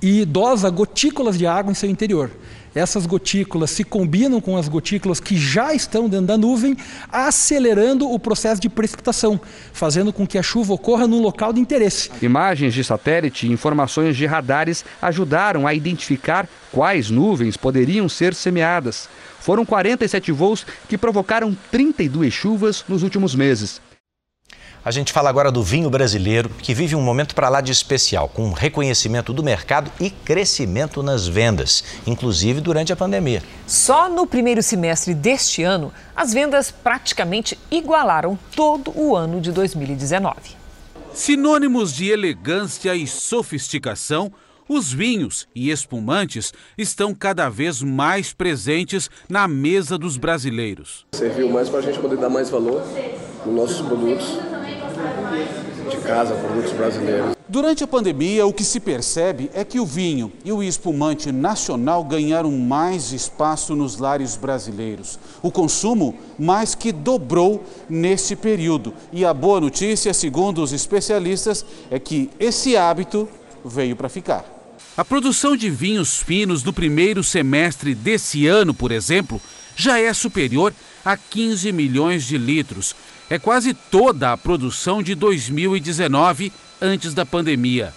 e dosa gotículas de água em seu interior essas gotículas se combinam com as gotículas que já estão dentro da nuvem, acelerando o processo de precipitação, fazendo com que a chuva ocorra num local de interesse. Imagens de satélite e informações de radares ajudaram a identificar quais nuvens poderiam ser semeadas. Foram 47 voos que provocaram 32 chuvas nos últimos meses. A gente fala agora do vinho brasileiro, que vive um momento para lá de especial, com reconhecimento do mercado e crescimento nas vendas, inclusive durante a pandemia. Só no primeiro semestre deste ano, as vendas praticamente igualaram todo o ano de 2019. Sinônimos de elegância e sofisticação, os vinhos e espumantes estão cada vez mais presentes na mesa dos brasileiros. Serviu mais para a gente poder dar mais valor nos nossos produtos de casa, produtos brasileiros. Durante a pandemia, o que se percebe é que o vinho e o espumante nacional ganharam mais espaço nos lares brasileiros. O consumo mais que dobrou nesse período. E a boa notícia, segundo os especialistas, é que esse hábito veio para ficar. A produção de vinhos finos no primeiro semestre desse ano, por exemplo, já é superior a 15 milhões de litros, é quase toda a produção de 2019, antes da pandemia.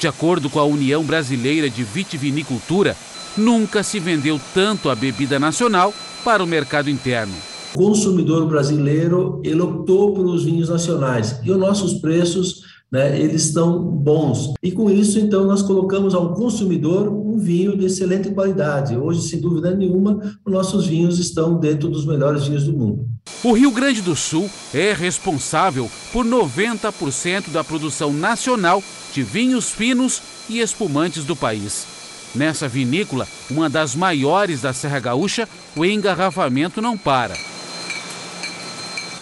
De acordo com a União Brasileira de Vitivinicultura, nunca se vendeu tanto a bebida nacional para o mercado interno. O consumidor brasileiro ele optou pelos vinhos nacionais e os nossos preços né, eles estão bons. E com isso, então, nós colocamos ao consumidor um vinho de excelente qualidade. Hoje, sem dúvida nenhuma, os nossos vinhos estão dentro dos melhores vinhos do mundo. O Rio Grande do Sul é responsável por 90% da produção nacional de vinhos finos e espumantes do país. Nessa vinícola, uma das maiores da Serra Gaúcha, o engarrafamento não para.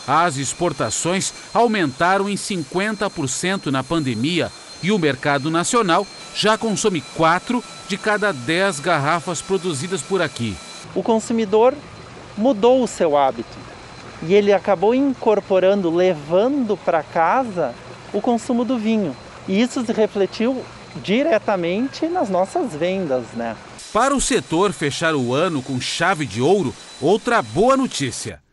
As exportações aumentaram em 50% na pandemia e o mercado nacional já consome 4 de cada 10 garrafas produzidas por aqui. O consumidor mudou o seu hábito e ele acabou incorporando, levando para casa o consumo do vinho. E isso se refletiu diretamente nas nossas vendas, né? Para o setor fechar o ano com chave de ouro, outra boa notícia.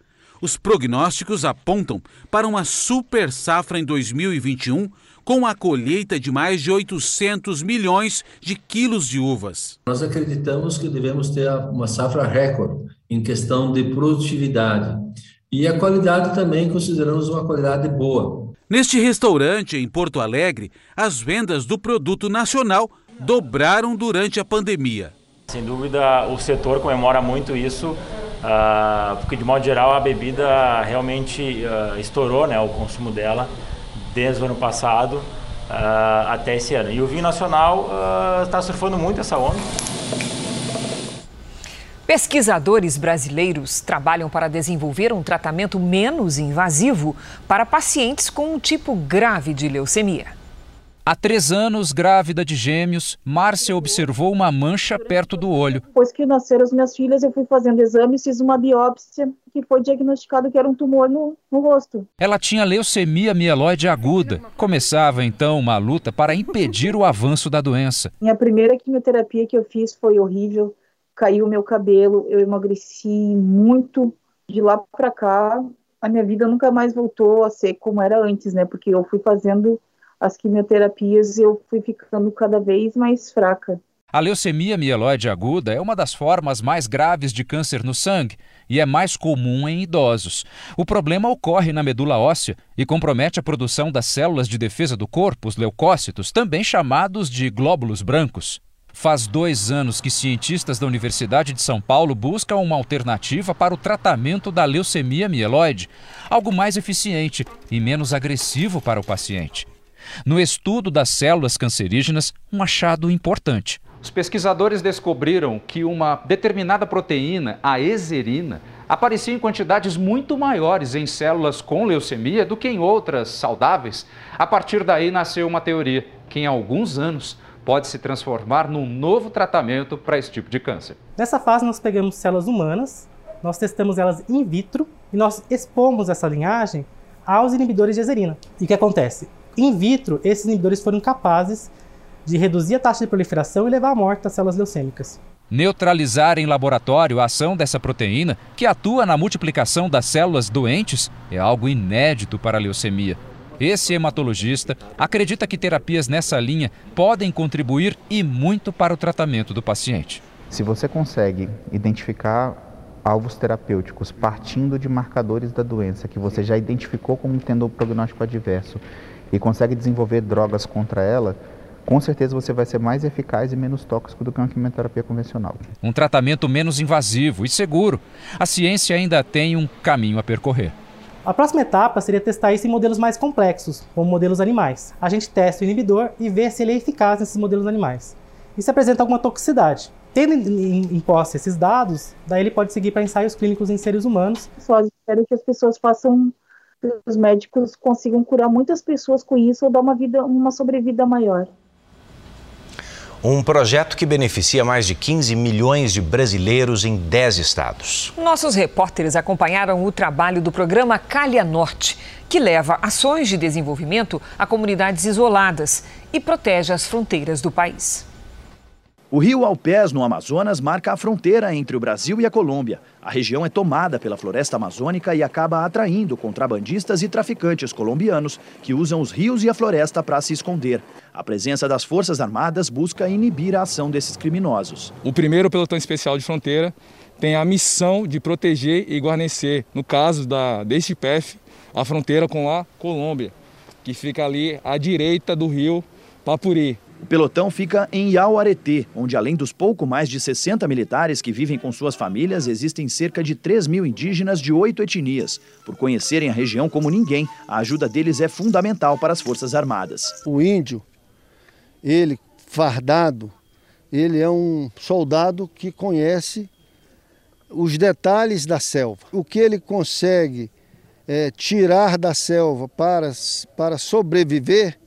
Os prognósticos apontam para uma super safra em 2021, com a colheita de mais de 800 milhões de quilos de uvas. Nós acreditamos que devemos ter uma safra recorde em questão de produtividade. E a qualidade também consideramos uma qualidade boa. Neste restaurante em Porto Alegre, as vendas do produto nacional dobraram durante a pandemia. Sem dúvida, o setor comemora muito isso Uh, porque de modo geral a bebida realmente uh, estourou né, o consumo dela desde o ano passado uh, até esse ano. E o vinho nacional está surfando muito essa onda. Pesquisadores brasileiros trabalham para desenvolver um tratamento menos invasivo para pacientes com um tipo grave de leucemia. Há três anos, grávida de gêmeos, Márcia observou uma mancha perto do olho. Depois que nasceram as minhas filhas, eu fui fazendo exames, fiz uma biópsia que foi diagnosticado que era um tumor no, no rosto. Ela tinha leucemia mieloide aguda. Começava então uma luta para impedir o avanço da doença. Minha primeira quimioterapia que eu fiz foi horrível, caiu o meu cabelo, eu emagreci muito. De lá para cá, a minha vida nunca mais voltou a ser como era antes, né? Porque eu fui fazendo as quimioterapias eu fui ficando cada vez mais fraca. A leucemia mieloide aguda é uma das formas mais graves de câncer no sangue e é mais comum em idosos. O problema ocorre na medula óssea e compromete a produção das células de defesa do corpo, os leucócitos, também chamados de glóbulos brancos. Faz dois anos que cientistas da Universidade de São Paulo buscam uma alternativa para o tratamento da leucemia mieloide, algo mais eficiente e menos agressivo para o paciente. No estudo das células cancerígenas, um achado importante. Os pesquisadores descobriram que uma determinada proteína, a exerina, aparecia em quantidades muito maiores em células com leucemia do que em outras saudáveis. A partir daí nasceu uma teoria que em alguns anos pode se transformar num novo tratamento para esse tipo de câncer. Nessa fase nós pegamos células humanas, nós testamos elas in vitro e nós expomos essa linhagem aos inibidores de exerina. E o que acontece? In vitro, esses inibidores foram capazes de reduzir a taxa de proliferação e levar à morte das células leucêmicas. Neutralizar em laboratório a ação dessa proteína, que atua na multiplicação das células doentes, é algo inédito para a leucemia. Esse hematologista acredita que terapias nessa linha podem contribuir e muito para o tratamento do paciente. Se você consegue identificar alvos terapêuticos partindo de marcadores da doença que você já identificou como tendo o prognóstico adverso e consegue desenvolver drogas contra ela, com certeza você vai ser mais eficaz e menos tóxico do que uma quimioterapia convencional. Um tratamento menos invasivo e seguro. A ciência ainda tem um caminho a percorrer. A próxima etapa seria testar isso em modelos mais complexos, como modelos animais. A gente testa o inibidor e vê se ele é eficaz nesses modelos animais. E se apresenta alguma toxicidade. Tendo em, posse esses dados, daí ele pode seguir para ensaios clínicos em seres humanos. Só espero que as pessoas façam os médicos consigam curar muitas pessoas com isso ou dar uma vida, uma sobrevida maior. Um projeto que beneficia mais de 15 milhões de brasileiros em 10 estados. Nossos repórteres acompanharam o trabalho do programa Calha Norte, que leva ações de desenvolvimento a comunidades isoladas e protege as fronteiras do país. O rio Alpés, no Amazonas, marca a fronteira entre o Brasil e a Colômbia. A região é tomada pela floresta amazônica e acaba atraindo contrabandistas e traficantes colombianos que usam os rios e a floresta para se esconder. A presença das Forças Armadas busca inibir a ação desses criminosos. O primeiro pelotão especial de fronteira tem a missão de proteger e guarnecer, no caso da, deste PF, a fronteira com a Colômbia, que fica ali à direita do rio Papuri. O pelotão fica em Iauareté, onde além dos pouco mais de 60 militares que vivem com suas famílias, existem cerca de 3 mil indígenas de oito etnias. Por conhecerem a região como ninguém, a ajuda deles é fundamental para as Forças Armadas. O índio, ele fardado, ele é um soldado que conhece os detalhes da selva. O que ele consegue é, tirar da selva para, para sobreviver,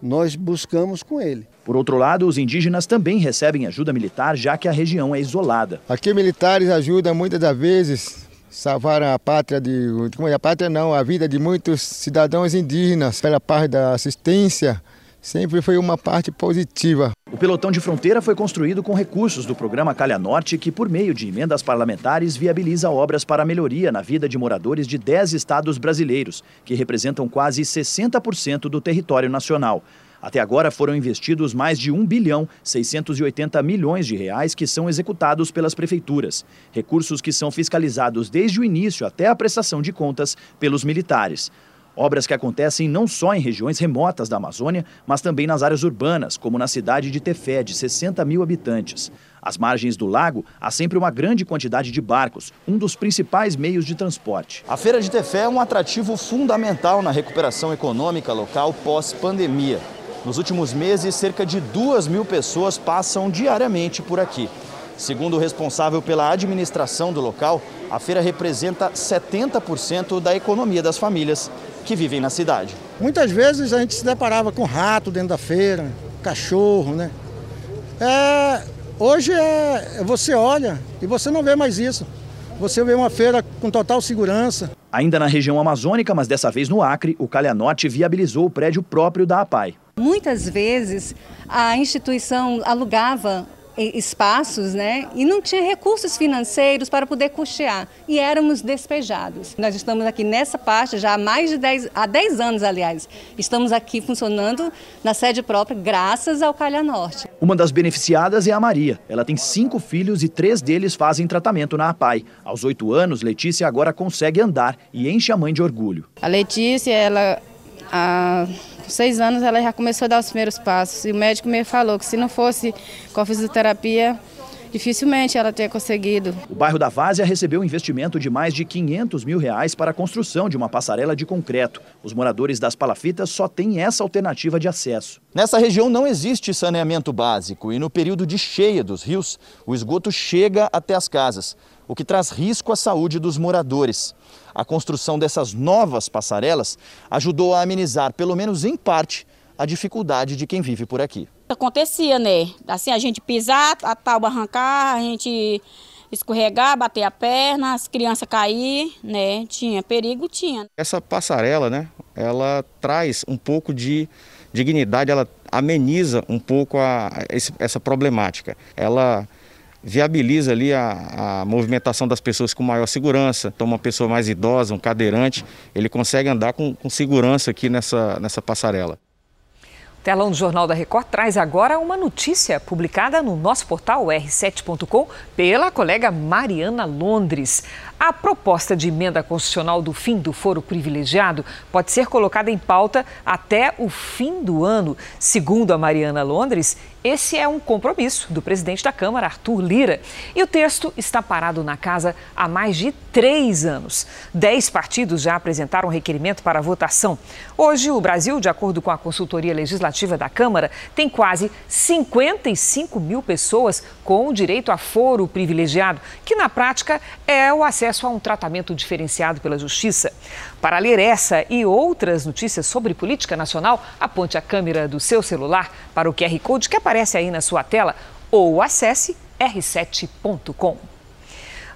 nós buscamos com ele. Por outro lado, os indígenas também recebem ajuda militar, já que a região é isolada. Aqui militares ajudam muitas das vezes salvar a pátria de como é a pátria não, a vida de muitos cidadãos indígenas pela parte da assistência. Sempre foi uma parte positiva. O pelotão de fronteira foi construído com recursos do programa Calha Norte, que, por meio de emendas parlamentares, viabiliza obras para melhoria na vida de moradores de 10 estados brasileiros, que representam quase 60% do território nacional. Até agora foram investidos mais de 1 bilhão 680 milhões de reais que são executados pelas prefeituras. Recursos que são fiscalizados desde o início até a prestação de contas pelos militares. Obras que acontecem não só em regiões remotas da Amazônia, mas também nas áreas urbanas, como na cidade de Tefé, de 60 mil habitantes. Às margens do lago, há sempre uma grande quantidade de barcos, um dos principais meios de transporte. A Feira de Tefé é um atrativo fundamental na recuperação econômica local pós-pandemia. Nos últimos meses, cerca de duas mil pessoas passam diariamente por aqui. Segundo o responsável pela administração do local, a feira representa 70% da economia das famílias que vivem na cidade. Muitas vezes a gente se deparava com rato dentro da feira, cachorro, né? É, hoje é, você olha e você não vê mais isso. Você vê uma feira com total segurança. Ainda na região amazônica, mas dessa vez no Acre, o Calhanorte viabilizou o prédio próprio da APAI. Muitas vezes a instituição alugava espaços, né? E não tinha recursos financeiros para poder custear. E éramos despejados. Nós estamos aqui nessa parte já há mais de 10, há 10 anos, aliás. Estamos aqui funcionando na sede própria, graças ao Calha Norte. Uma das beneficiadas é a Maria. Ela tem cinco filhos e três deles fazem tratamento na APAI. Aos oito anos, Letícia agora consegue andar e enche a mãe de orgulho. A Letícia, ela. A com seis anos ela já começou a dar os primeiros passos. E o médico me falou que se não fosse com a fisioterapia, dificilmente ela teria conseguido. O bairro da Várzea recebeu um investimento de mais de 500 mil reais para a construção de uma passarela de concreto. Os moradores das palafitas só têm essa alternativa de acesso. Nessa região não existe saneamento básico e no período de cheia dos rios, o esgoto chega até as casas, o que traz risco à saúde dos moradores. A construção dessas novas passarelas ajudou a amenizar, pelo menos em parte, a dificuldade de quem vive por aqui. Acontecia, né? Assim, a gente pisar, a tábua arrancar, a gente escorregar, bater a perna, as crianças cair, né? Tinha perigo, tinha. Essa passarela, né? Ela traz um pouco de dignidade, ela ameniza um pouco a, a essa problemática. Ela viabiliza ali a, a, movimentação das pessoas com maior segurança. Então, uma pessoa mais idosa, um cadeirante, ele consegue andar com, com segurança aqui nessa, nessa passarela. O telão do Jornal da Record traz agora uma notícia publicada no nosso portal r7.com pela colega Mariana Londres. A proposta de emenda constitucional do fim do foro privilegiado pode ser colocada em pauta até o fim do ano. Segundo a Mariana Londres, esse é um compromisso do presidente da Câmara, Arthur Lira. E o texto está parado na casa há mais de três anos. Dez partidos já apresentaram requerimento para votação. Hoje, o Brasil, de acordo com a consultoria legislativa da Câmara, tem quase 55 mil pessoas com direito a foro privilegiado, que na prática é o acesso acesso a um tratamento diferenciado pela Justiça. Para ler essa e outras notícias sobre política nacional, aponte a câmera do seu celular para o QR Code que aparece aí na sua tela ou acesse r7.com.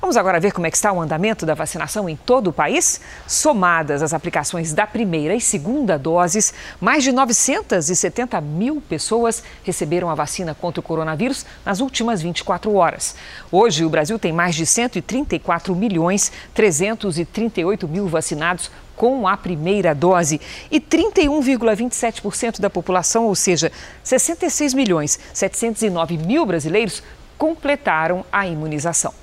Vamos agora ver como é que está o andamento da vacinação em todo o país? Somadas as aplicações da primeira e segunda doses, mais de 970 mil pessoas receberam a vacina contra o coronavírus nas últimas 24 horas. Hoje, o Brasil tem mais de 134 milhões 338 mil vacinados com a primeira dose e 31,27% da população, ou seja, 66 milhões 709 mil brasileiros, completaram a imunização.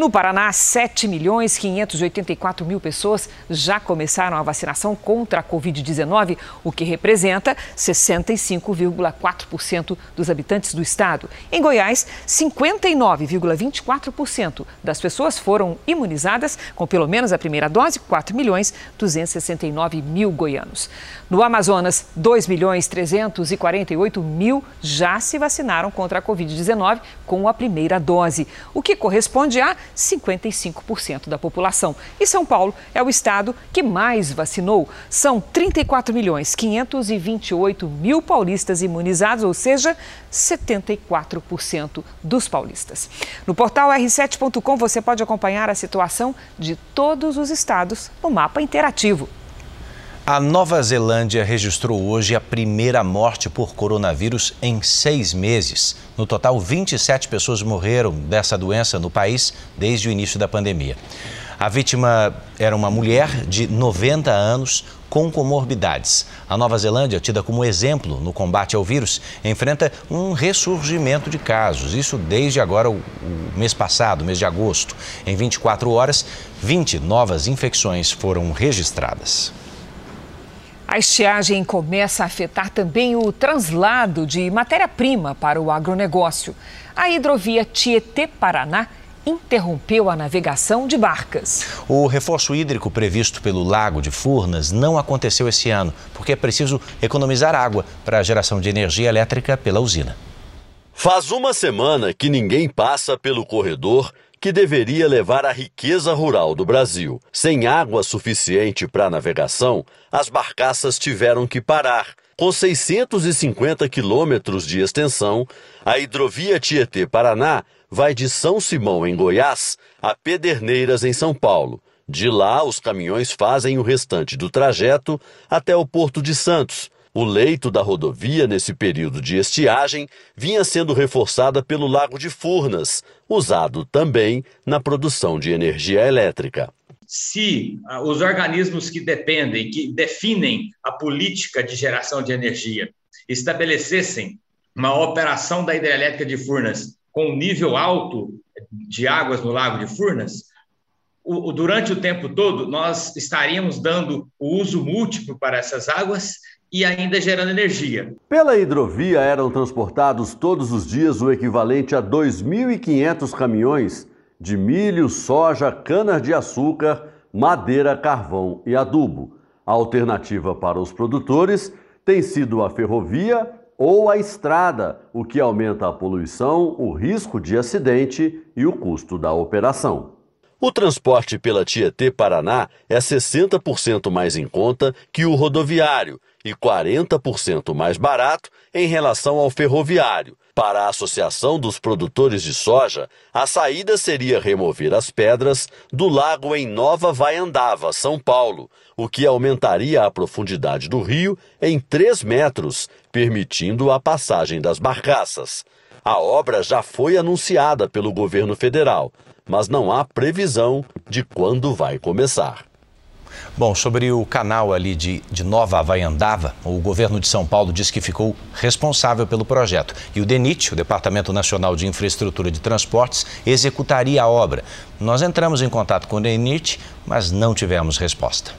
No Paraná, 7 milhões 584 mil pessoas já começaram a vacinação contra a Covid-19, o que representa 65,4% dos habitantes do estado. Em Goiás, 59,24% das pessoas foram imunizadas com pelo menos a primeira dose, 4 milhões 269 mil goianos. No Amazonas, 2 milhões 348 mil já se vacinaram contra a Covid-19 com a primeira dose, o que corresponde a 55% da população. E São Paulo é o estado que mais vacinou. São 34 milhões 528 mil paulistas imunizados, ou seja, 74% dos paulistas. No portal r7.com você pode acompanhar a situação de todos os estados no mapa interativo. A Nova Zelândia registrou hoje a primeira morte por coronavírus em seis meses. No total, 27 pessoas morreram dessa doença no país desde o início da pandemia. A vítima era uma mulher de 90 anos com comorbidades. A Nova Zelândia, tida como exemplo no combate ao vírus, enfrenta um ressurgimento de casos. Isso desde agora, o, mês passado, mês de agosto. Em 24 horas, 20 novas infecções foram registradas. A estiagem começa a afetar também o translado de matéria-prima para o agronegócio. A hidrovia Tietê-Paraná interrompeu a navegação de barcas. O reforço hídrico previsto pelo Lago de Furnas não aconteceu esse ano, porque é preciso economizar água para a geração de energia elétrica pela usina. Faz uma semana que ninguém passa pelo corredor que deveria levar a riqueza rural do Brasil. Sem água suficiente para navegação, as barcaças tiveram que parar. Com 650 quilômetros de extensão, a hidrovia Tietê-Paraná vai de São Simão, em Goiás, a Pederneiras, em São Paulo. De lá, os caminhões fazem o restante do trajeto até o Porto de Santos o leito da rodovia, nesse período de estiagem, vinha sendo reforçada pelo Lago de Furnas, usado também na produção de energia elétrica. Se ah, os organismos que dependem, que definem a política de geração de energia, estabelecessem uma operação da hidrelétrica de Furnas com nível alto de águas no Lago de Furnas, durante o tempo todo, nós estaríamos dando o uso múltiplo para essas águas e ainda gerando energia. Pela hidrovia eram transportados todos os dias o equivalente a 2.500 caminhões de milho, soja, cana-de-açúcar, madeira, carvão e adubo. A alternativa para os produtores tem sido a ferrovia ou a estrada, o que aumenta a poluição, o risco de acidente e o custo da operação. O transporte pela Tietê-Paraná é 60% mais em conta que o rodoviário e 40% mais barato em relação ao ferroviário. Para a Associação dos Produtores de Soja, a saída seria remover as pedras do lago em Nova Vaiandava, São Paulo, o que aumentaria a profundidade do rio em 3 metros, permitindo a passagem das barcaças. A obra já foi anunciada pelo governo federal, mas não há previsão de quando vai começar. Bom, sobre o canal ali de, de Nova Havaiandava, o governo de São Paulo diz que ficou responsável pelo projeto. E o DENIT, o Departamento Nacional de Infraestrutura de Transportes, executaria a obra. Nós entramos em contato com o DENIT, mas não tivemos resposta.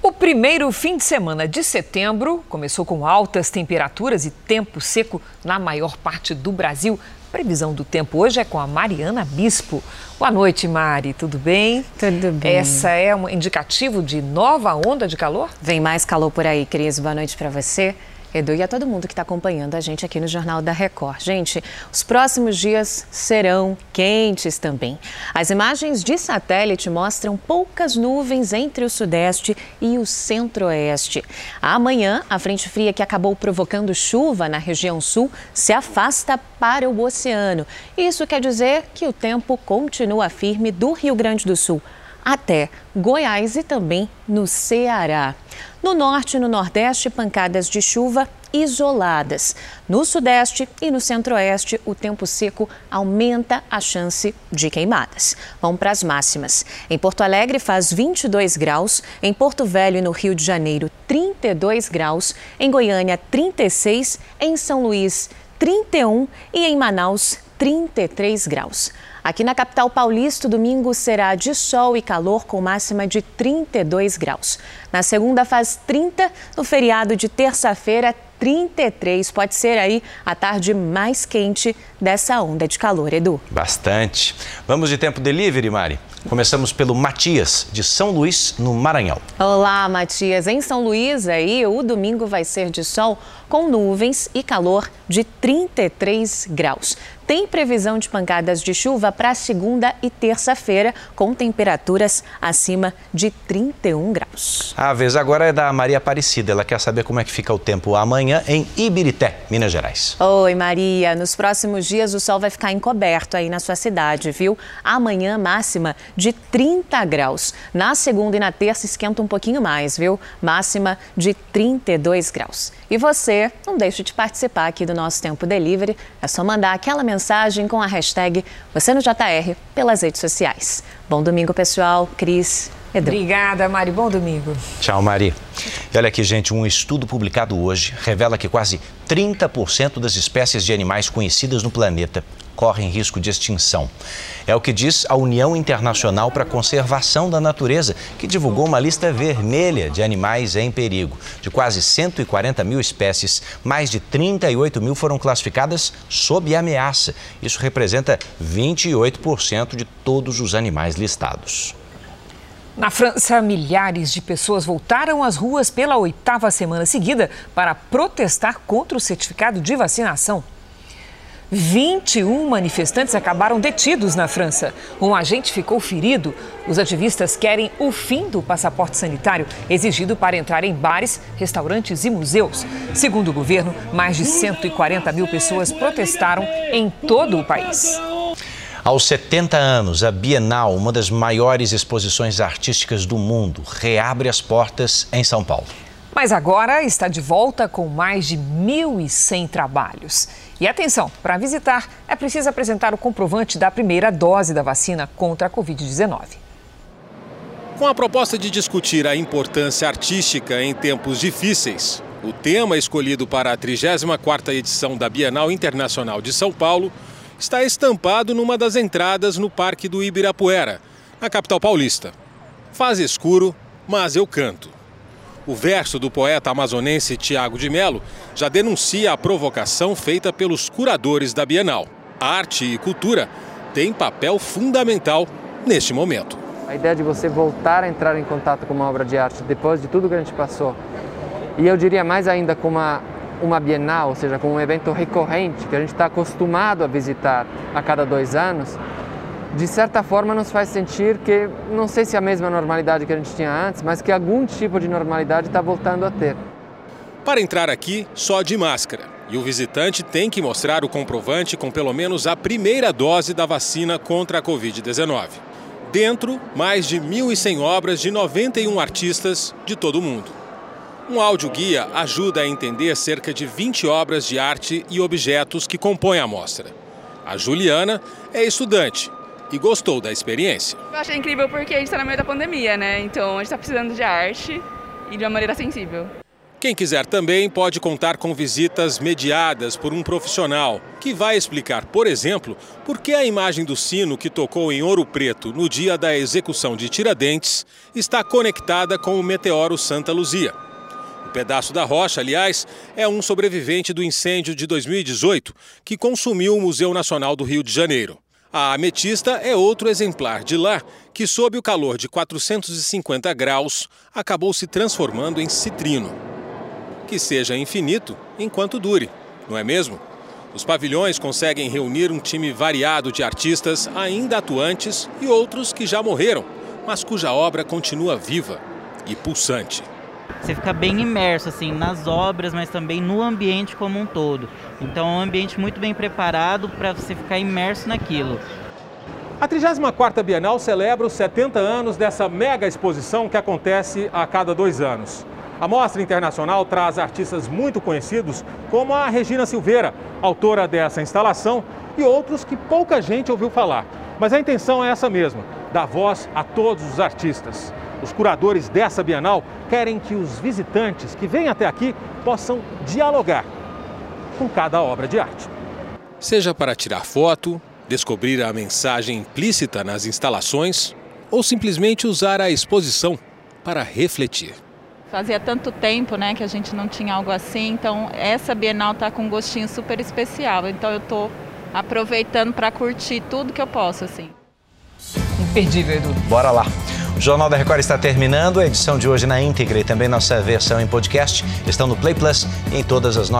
O primeiro fim de semana de setembro começou com altas temperaturas e tempo seco na maior parte do Brasil. Previsão do tempo hoje é com a Mariana Bispo. Boa noite, Mari. Tudo bem? Tudo bem. Essa é um indicativo de nova onda de calor? Vem mais calor por aí, Cris. Boa noite para você. Edu e a todo mundo que está acompanhando a gente aqui no Jornal da Record. Gente, os próximos dias serão quentes também. As imagens de satélite mostram poucas nuvens entre o sudeste e o centro-oeste. Amanhã, a frente fria que acabou provocando chuva na região sul se afasta para o oceano. Isso quer dizer que o tempo continua firme do Rio Grande do Sul até Goiás e também no Ceará. No norte e no nordeste, pancadas de chuva isoladas. No sudeste e no centro-oeste, o tempo seco aumenta a chance de queimadas. Vamos para as máximas. Em Porto Alegre faz 22 graus, em Porto Velho e no Rio de Janeiro 32 graus, em Goiânia 36, em São Luís 31 e em Manaus 33 graus. Aqui na capital paulista, domingo será de sol e calor com máxima de 32 graus. Na segunda faz 30, no feriado de terça-feira 33. Pode ser aí a tarde mais quente dessa onda de calor, Edu. Bastante. Vamos de tempo delivery, Mari? Começamos pelo Matias, de São Luís, no Maranhão. Olá, Matias. Em São Luís, aí, o domingo vai ser de sol com nuvens e calor de 33 graus. Tem previsão de pancadas de chuva para segunda e terça-feira, com temperaturas acima de 31 graus. A vez agora é da Maria Aparecida. Ela quer saber como é que fica o tempo amanhã em Ibirité, Minas Gerais. Oi, Maria. Nos próximos dias o sol vai ficar encoberto aí na sua cidade, viu? Amanhã máxima de 30 graus. Na segunda e na terça esquenta um pouquinho mais, viu? Máxima de 32 graus. E você, não deixe de participar aqui do nosso Tempo Delivery. É só mandar aquela mensagem com a hashtag Você no JR pelas redes sociais. Bom domingo, pessoal. Cris, Edu. Obrigada, Mari. Bom domingo. Tchau, Mari. E olha aqui, gente, um estudo publicado hoje revela que quase 30% das espécies de animais conhecidas no planeta correm risco de extinção. É o que diz a União Internacional para a Conservação da Natureza, que divulgou uma lista vermelha de animais em perigo. De quase 140 mil espécies, mais de 38 mil foram classificadas sob ameaça. Isso representa 28% de todos os animais listados. Na França, milhares de pessoas voltaram às ruas pela oitava semana seguida para protestar contra o certificado de vacinação. 21 manifestantes acabaram detidos na França. Um agente ficou ferido. Os ativistas querem o fim do passaporte sanitário exigido para entrar em bares, restaurantes e museus. Segundo o governo, mais de 140 mil pessoas protestaram em todo o país. Aos 70 anos, a Bienal, uma das maiores exposições artísticas do mundo, reabre as portas em São Paulo. Mas agora está de volta com mais de 1.100 trabalhos. E atenção, para visitar é preciso apresentar o comprovante da primeira dose da vacina contra a Covid-19. Com a proposta de discutir a importância artística em tempos difíceis, o tema escolhido para a 34ª edição da Bienal Internacional de São Paulo está estampado numa das entradas no Parque do Ibirapuera, na capital paulista. Faz escuro, mas eu canto. O verso do poeta amazonense Tiago de Melo já denuncia a provocação feita pelos curadores da Bienal. Arte e cultura têm papel fundamental neste momento. A ideia de você voltar a entrar em contato com uma obra de arte depois de tudo que a gente passou, e eu diria mais ainda com uma uma bienal, ou seja, com um evento recorrente que a gente está acostumado a visitar a cada dois anos, de certa forma nos faz sentir que, não sei se é a mesma normalidade que a gente tinha antes, mas que algum tipo de normalidade está voltando a ter. Para entrar aqui, só de máscara. E o visitante tem que mostrar o comprovante com pelo menos a primeira dose da vacina contra a Covid-19. Dentro, mais de 1.100 obras de 91 artistas de todo o mundo. Um áudio-guia ajuda a entender cerca de 20 obras de arte e objetos que compõem a mostra. A Juliana é estudante e gostou da experiência. Eu achei incrível porque a gente está no meio da pandemia, né? Então a gente está precisando de arte e de uma maneira sensível. Quem quiser também pode contar com visitas mediadas por um profissional que vai explicar, por exemplo, por que a imagem do sino que tocou em Ouro Preto no dia da execução de Tiradentes está conectada com o meteoro Santa Luzia. O pedaço da rocha, aliás, é um sobrevivente do incêndio de 2018 que consumiu o Museu Nacional do Rio de Janeiro. A ametista é outro exemplar de lá que, sob o calor de 450 graus, acabou se transformando em citrino. Que seja infinito enquanto dure, não é mesmo? Os pavilhões conseguem reunir um time variado de artistas ainda atuantes e outros que já morreram, mas cuja obra continua viva e pulsante você fica bem imerso assim nas obras, mas também no ambiente como um todo. Então é um ambiente muito bem preparado para você ficar imerso naquilo. A 34ª Bienal celebra os 70 anos dessa mega exposição que acontece a cada dois anos. A Mostra Internacional traz artistas muito conhecidos, como a Regina Silveira, autora dessa instalação, e outros que pouca gente ouviu falar. Mas a intenção é essa mesma, dar voz a todos os artistas. Os curadores dessa Bienal querem que os visitantes que vêm até aqui possam dialogar com cada obra de arte. Seja para tirar foto, descobrir a mensagem implícita nas instalações ou simplesmente usar a exposição para refletir. Fazia tanto tempo né, que a gente não tinha algo assim, então essa Bienal está com um gostinho super especial. Então eu estou aproveitando para curtir tudo que eu posso. assim. Imperdível, Edu. Bora lá. O Jornal da Record está terminando. A edição de hoje na íntegra e também nossa versão em podcast estão no Play Plus e em todas as nossas